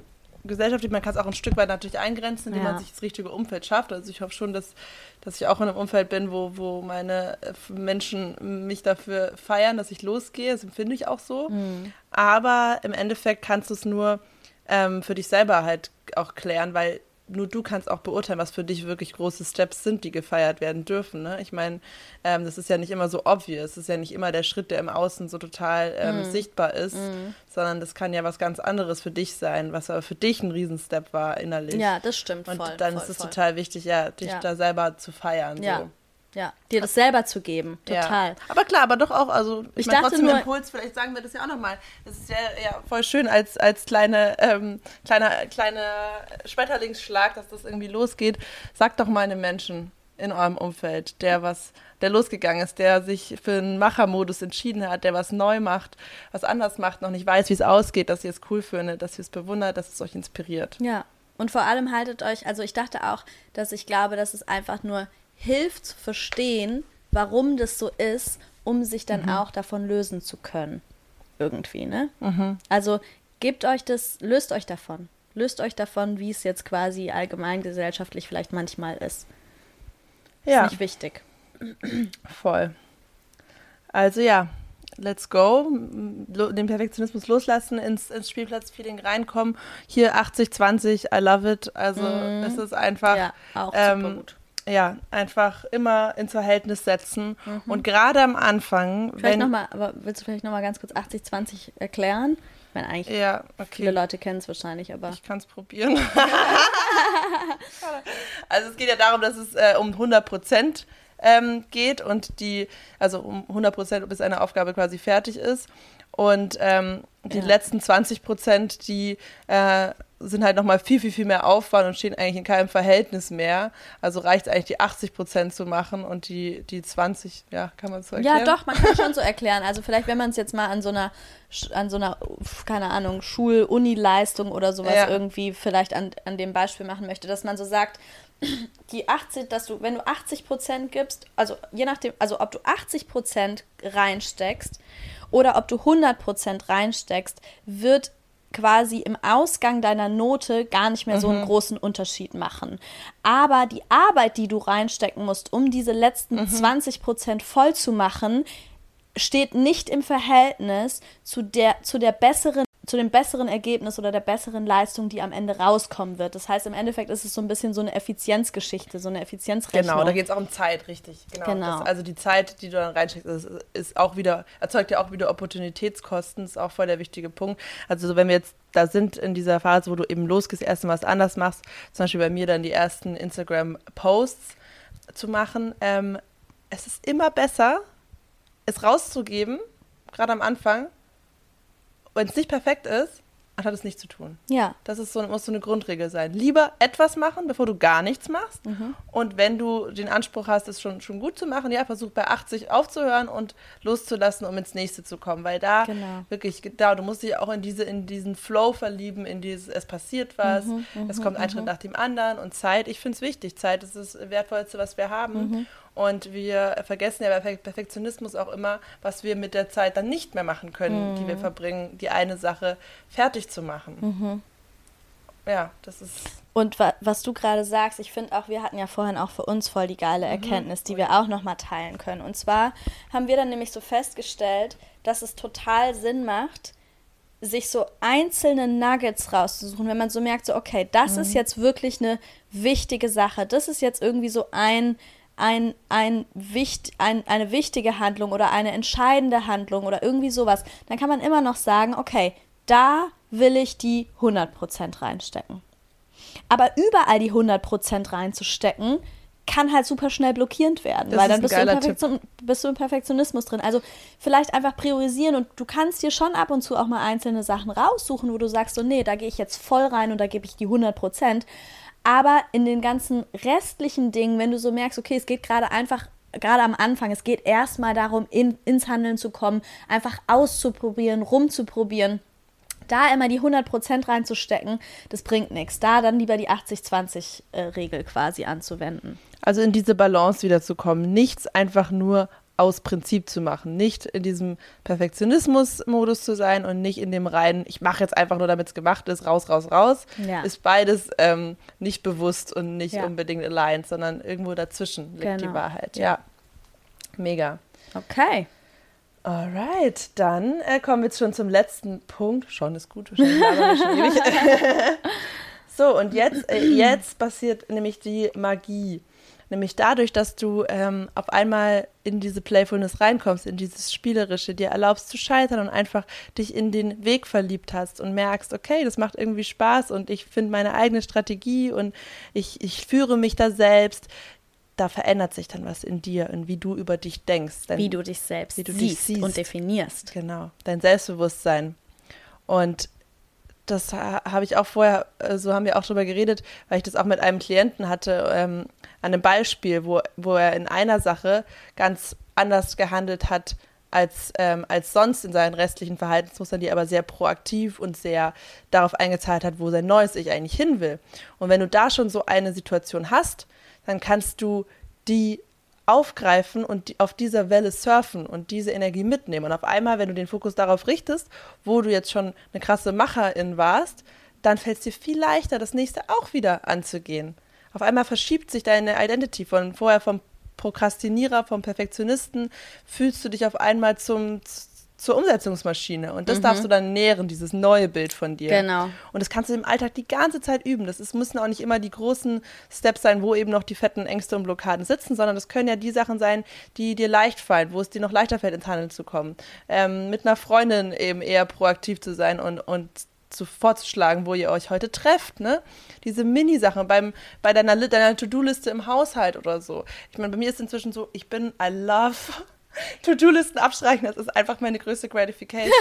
gesellschaftlich, man kann es auch ein Stück weit natürlich eingrenzen, indem ja. man sich das richtige Umfeld schafft. Also ich hoffe schon, dass, dass ich auch in einem Umfeld bin, wo, wo meine äh, Menschen mich dafür feiern, dass ich losgehe. Das empfinde ich auch so. Mhm. Aber im Endeffekt kannst du es nur ähm, für dich selber halt auch klären, weil nur du kannst auch beurteilen, was für dich wirklich große Steps sind, die gefeiert werden dürfen. Ne? Ich meine, ähm, das ist ja nicht immer so obvious. Es ist ja nicht immer der Schritt, der im Außen so total ähm, mm. sichtbar ist, mm. sondern das kann ja was ganz anderes für dich sein, was aber für dich ein Riesenstep war innerlich. Ja, das stimmt. Und voll, dann voll, ist es voll. total wichtig, ja, dich ja. da selber zu feiern. Ja. So. Ja, dir das selber zu geben, total. Ja. Aber klar, aber doch auch, also ich, ich meine, trotzdem nur, Impuls, vielleicht sagen wir das ja auch nochmal. Das ist ja, ja voll schön als, als kleine, ähm, kleiner, kleiner Schmetterlingsschlag, dass das irgendwie losgeht. Sagt doch mal einem Menschen in eurem Umfeld, der was, der losgegangen ist, der sich für einen Machermodus entschieden hat, der was neu macht, was anders macht, noch nicht weiß, wie es ausgeht, dass ihr es cool findet, dass ihr es bewundert, dass es euch inspiriert. Ja. Und vor allem haltet euch, also ich dachte auch, dass ich glaube, dass es einfach nur hilft zu verstehen, warum das so ist, um sich dann mhm. auch davon lösen zu können. Irgendwie, ne? Mhm. Also gebt euch das, löst euch davon. Löst euch davon, wie es jetzt quasi allgemein gesellschaftlich vielleicht manchmal ist. Ja. Ist nicht wichtig. Voll. Also ja, let's go. Den Perfektionismus loslassen, ins, ins Spielplatzfeeling reinkommen. Hier 80-20, I love it. Also mm. es ist einfach. Ja, auch ähm, super gut ja, einfach immer ins Verhältnis setzen. Mhm. Und gerade am Anfang. Vielleicht wenn, noch mal, aber willst du vielleicht nochmal ganz kurz 80-20 erklären? Ich meine, eigentlich, ja, okay. viele Leute kennen es wahrscheinlich, aber. Ich kann es probieren. also, es geht ja darum, dass es äh, um 100 Prozent ähm, geht und die, also um 100 Prozent, bis eine Aufgabe quasi fertig ist. Und ähm, die ja. letzten 20 Prozent, die äh, sind halt nochmal viel, viel, viel mehr Aufwand und stehen eigentlich in keinem Verhältnis mehr. Also reicht es eigentlich, die 80 Prozent zu machen und die, die 20, ja, kann man so erklären? Ja, doch, man kann es schon so erklären. Also vielleicht, wenn man es jetzt mal an so einer, an so einer, keine Ahnung, Schul-Uni-Leistung oder sowas ja. irgendwie vielleicht an, an dem Beispiel machen möchte, dass man so sagt, die 80, dass du, wenn du 80 Prozent gibst, also je nachdem, also ob du 80 Prozent reinsteckst oder ob du 100 Prozent reinsteckst, wird quasi im Ausgang deiner Note gar nicht mehr so einen mhm. großen Unterschied machen. Aber die Arbeit, die du reinstecken musst, um diese letzten mhm. 20 Prozent voll zu machen, steht nicht im Verhältnis zu der, zu der besseren zu dem besseren Ergebnis oder der besseren Leistung, die am Ende rauskommen wird. Das heißt, im Endeffekt ist es so ein bisschen so eine Effizienzgeschichte, so eine Effizienzrechnung. Genau, da geht es auch um Zeit, richtig. Genau. genau. Das, also die Zeit, die du dann reinsteckst, ist, ist, auch wieder, erzeugt ja auch wieder Opportunitätskosten, ist auch voll der wichtige Punkt. Also wenn wir jetzt da sind in dieser Phase, wo du eben losgehst, erst mal was anders machst, zum Beispiel bei mir dann die ersten Instagram-Posts zu machen, ähm, es ist immer besser, es rauszugeben, gerade am Anfang, wenn es nicht perfekt ist, anstatt es nicht zu tun. Ja. Das ist so, muss so eine Grundregel sein. Lieber etwas machen, bevor du gar nichts machst. Mhm. Und wenn du den Anspruch hast, es schon, schon gut zu machen, ja, versuch bei 80 aufzuhören und loszulassen, um ins nächste zu kommen. Weil da genau. wirklich, da, du musst dich auch in diese, in diesen Flow verlieben, in dieses, es passiert was, mhm, es kommt ein Schritt mhm. nach dem anderen und Zeit, ich finde es wichtig. Zeit ist das Wertvollste, was wir haben. Mhm. Und wir vergessen ja bei Perfektionismus auch immer, was wir mit der Zeit dann nicht mehr machen können, mhm. die wir mhm. verbringen, die eine Sache fertig zu machen. Mhm. Ja, das ist. Und wa was du gerade sagst, ich finde auch, wir hatten ja vorhin auch für uns voll die geile mhm. Erkenntnis, die wir auch nochmal teilen können. Und zwar haben wir dann nämlich so festgestellt, dass es total Sinn macht, sich so einzelne Nuggets rauszusuchen, wenn man so merkt, so, okay, das mhm. ist jetzt wirklich eine wichtige Sache, das ist jetzt irgendwie so ein ein, ein, wicht, ein, eine wichtige Handlung oder eine entscheidende Handlung oder irgendwie sowas, dann kann man immer noch sagen, okay, da will ich die 100% reinstecken. Aber überall die 100% reinzustecken, kann halt super schnell blockierend werden, das weil dann bist du, bist du, im Perfektionismus drin. Also vielleicht einfach priorisieren und du kannst dir schon ab und zu auch mal einzelne Sachen raussuchen, wo du sagst, so nee, da gehe ich jetzt voll rein und da gebe ich die 100 aber in den ganzen restlichen Dingen, wenn du so merkst, okay, es geht gerade einfach gerade am Anfang, es geht erstmal darum, in, ins Handeln zu kommen, einfach auszuprobieren, rumzuprobieren. Da immer die 100% reinzustecken, das bringt nichts. Da dann lieber die 80-20-Regel quasi anzuwenden. Also in diese Balance wiederzukommen. Nichts einfach nur aus Prinzip zu machen. Nicht in diesem Perfektionismus-Modus zu sein und nicht in dem reinen, ich mache jetzt einfach nur, damit es gemacht ist, raus, raus, raus. Ja. Ist beides ähm, nicht bewusst und nicht ja. unbedingt aligned, sondern irgendwo dazwischen liegt genau. die Wahrheit. Ja. ja. Mega. Okay. Alright, dann äh, kommen wir jetzt schon zum letzten Punkt. Schon ist gut, schon, schon ewig. so, und jetzt, äh, jetzt passiert nämlich die Magie. Nämlich dadurch, dass du ähm, auf einmal in diese Playfulness reinkommst, in dieses Spielerische, dir erlaubst zu scheitern und einfach dich in den Weg verliebt hast und merkst, okay, das macht irgendwie Spaß und ich finde meine eigene Strategie und ich, ich führe mich da selbst. Da verändert sich dann was in dir und wie du über dich denkst. Dein, wie du dich selbst du siehst, dich siehst und definierst. Genau, dein Selbstbewusstsein. Und das habe ich auch vorher, äh, so haben wir auch drüber geredet, weil ich das auch mit einem Klienten hatte, ähm, an einem Beispiel, wo, wo er in einer Sache ganz anders gehandelt hat als, ähm, als sonst in seinen restlichen Verhaltensmustern, die aber sehr proaktiv und sehr darauf eingezahlt hat, wo sein neues Ich eigentlich hin will. Und wenn du da schon so eine Situation hast, dann kannst du die aufgreifen und auf dieser Welle surfen und diese Energie mitnehmen. Und auf einmal, wenn du den Fokus darauf richtest, wo du jetzt schon eine krasse Macherin warst, dann fällt es dir viel leichter, das nächste auch wieder anzugehen. Auf einmal verschiebt sich deine Identity von vorher vom Prokrastinierer, vom Perfektionisten, fühlst du dich auf einmal zum, zur Umsetzungsmaschine. Und das mhm. darfst du dann nähren, dieses neue Bild von dir. Genau. Und das kannst du im Alltag die ganze Zeit üben. Das ist, müssen auch nicht immer die großen Steps sein, wo eben noch die fetten Ängste und Blockaden sitzen, sondern das können ja die Sachen sein, die dir leicht fallen, wo es dir noch leichter fällt, ins Handeln zu kommen. Ähm, mit einer Freundin eben eher proaktiv zu sein und, und zu, vorzuschlagen, wo ihr euch heute trefft, ne? Diese Mini-Sachen beim, bei deiner, deiner To-Do-Liste im Haushalt oder so. Ich meine, bei mir ist inzwischen so, ich bin, I love To-Do-Listen abstreichen, das ist einfach meine größte Gratification.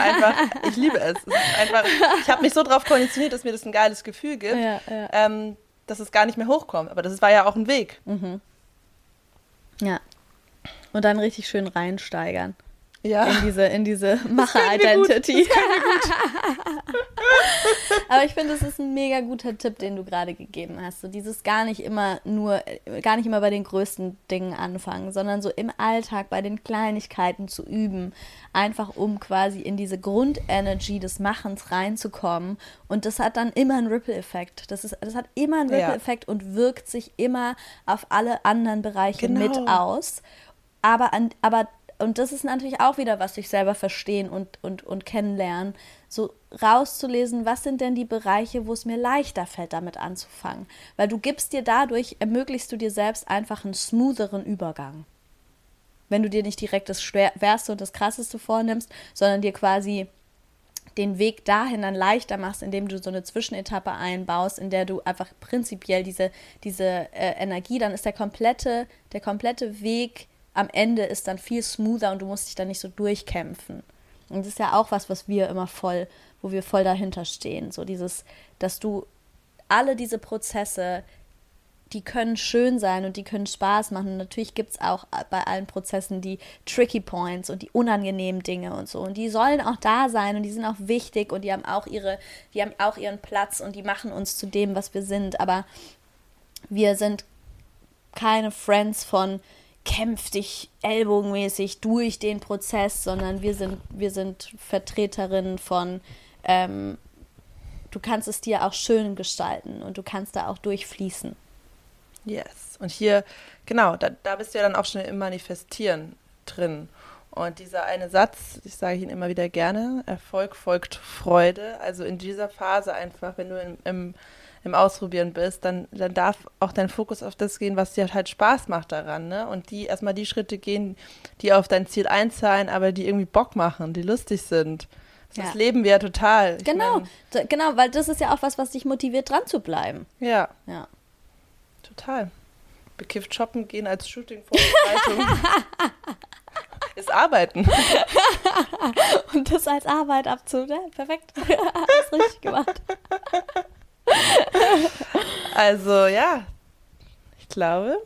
Einfach, ich liebe es. es einfach, ich habe mich so darauf konditioniert, dass mir das ein geiles Gefühl gibt, ja, ja. Ähm, dass es gar nicht mehr hochkommt. Aber das war ja auch ein Weg. Mhm. Ja. Und dann richtig schön reinsteigern ja. in diese, in diese Macher-Identity. Aber ich finde, es ist ein mega guter Tipp, den du gerade gegeben hast. So dieses gar nicht immer nur, gar nicht immer bei den größten Dingen anfangen, sondern so im Alltag bei den Kleinigkeiten zu üben, einfach um quasi in diese Grundenergy des Machens reinzukommen. Und das hat dann immer einen Ripple-Effekt. Das, das hat immer einen Ripple-Effekt ja. und wirkt sich immer auf alle anderen Bereiche genau. mit aus. Aber, an, aber und das ist natürlich auch wieder was sich selber verstehen und, und, und kennenlernen, so rauszulesen, was sind denn die Bereiche, wo es mir leichter fällt, damit anzufangen. Weil du gibst dir dadurch, ermöglichst du dir selbst einfach einen smootheren Übergang. Wenn du dir nicht direkt das Schwerste und das Krasseste vornimmst, sondern dir quasi den Weg dahin dann leichter machst, indem du so eine Zwischenetappe einbaust, in der du einfach prinzipiell diese, diese äh, Energie, dann ist der komplette, der komplette Weg am Ende ist dann viel smoother und du musst dich dann nicht so durchkämpfen. Und das ist ja auch was, was wir immer voll, wo wir voll dahinter stehen. So dieses, dass du alle diese Prozesse, die können schön sein und die können Spaß machen. Und natürlich gibt es auch bei allen Prozessen die Tricky Points und die unangenehmen Dinge und so. Und die sollen auch da sein und die sind auch wichtig und die haben auch ihre, die haben auch ihren Platz und die machen uns zu dem, was wir sind. Aber wir sind keine Friends von kämpf dich ellbogenmäßig durch den Prozess, sondern wir sind, wir sind Vertreterinnen von ähm, du kannst es dir auch schön gestalten und du kannst da auch durchfließen. Yes. Und hier, genau, da, da bist du ja dann auch schon im Manifestieren drin. Und dieser eine Satz, ich sage ihn immer wieder gerne, Erfolg folgt Freude. Also in dieser Phase einfach, wenn du im, im, im Ausprobieren bist, dann, dann darf auch dein Fokus auf das gehen, was dir halt Spaß macht daran. Ne? Und die erstmal die Schritte gehen, die auf dein Ziel einzahlen, aber die irgendwie Bock machen, die lustig sind. Das ja. leben wir ja total. Ich genau, mein, genau, weil das ist ja auch was, was dich motiviert, dran zu bleiben. Ja. Ja. Total. Bekifft shoppen gehen als Shooting-Vorbereitung ist Arbeiten. Und das als Arbeit abzu, ne? Perfekt. Hast richtig gemacht. Also ja, ich glaube,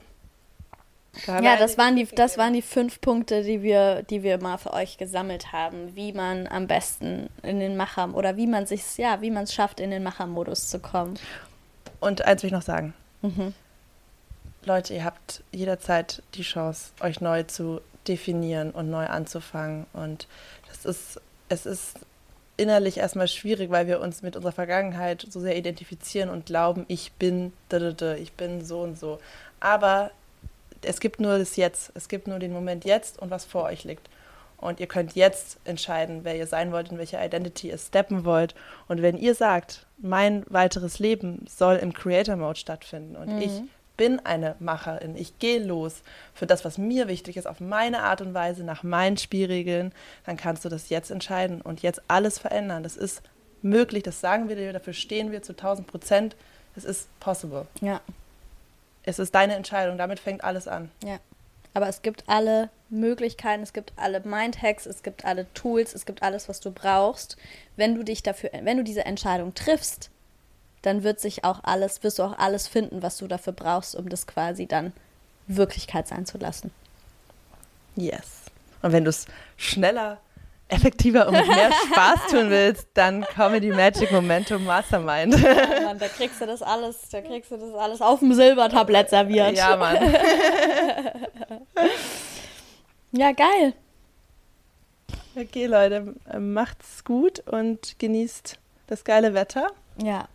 ja, das waren die, das waren die fünf Punkte, die wir, die wir mal für euch gesammelt haben, wie man am besten in den Macher oder wie man sich, ja, wie man es schafft, in den Machermodus zu kommen. Und eins will ich noch sagen. Mhm. Leute, ihr habt jederzeit die Chance, euch neu zu definieren und neu anzufangen. Und das ist, es ist innerlich erstmal schwierig, weil wir uns mit unserer Vergangenheit so sehr identifizieren und glauben, ich bin, ich bin so und so. Aber es gibt nur das Jetzt. Es gibt nur den Moment jetzt und was vor euch liegt. Und ihr könnt jetzt entscheiden, wer ihr sein wollt, in welcher Identity ihr steppen wollt. Und wenn ihr sagt, mein weiteres Leben soll im Creator Mode stattfinden und mhm. ich bin eine Macherin, ich gehe los für das, was mir wichtig ist, auf meine Art und Weise, nach meinen Spielregeln, dann kannst du das jetzt entscheiden und jetzt alles verändern. Das ist möglich, das sagen wir dir, dafür stehen wir zu 1000 Prozent. Es ist possible. Ja. Es ist deine Entscheidung, damit fängt alles an. Ja. Aber es gibt alle Möglichkeiten, es gibt alle Mindhacks, es gibt alle Tools, es gibt alles, was du brauchst. Wenn du dich dafür, wenn du diese Entscheidung triffst, dann wird sich auch alles, wirst du auch alles finden, was du dafür brauchst, um das quasi dann Wirklichkeit sein zu lassen. Yes. Und wenn du es schneller effektiver und mit mehr Spaß tun willst, dann Comedy Magic Momentum Mastermind. Ja, Mann, da kriegst du das alles, da kriegst du das alles auf dem Silbertablett serviert. Ja, Mann. ja, geil. Okay, Leute, macht's gut und genießt das geile Wetter. Ja.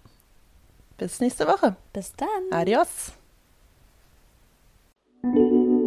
Bis nächste Woche. Bis dann. Adios. Musik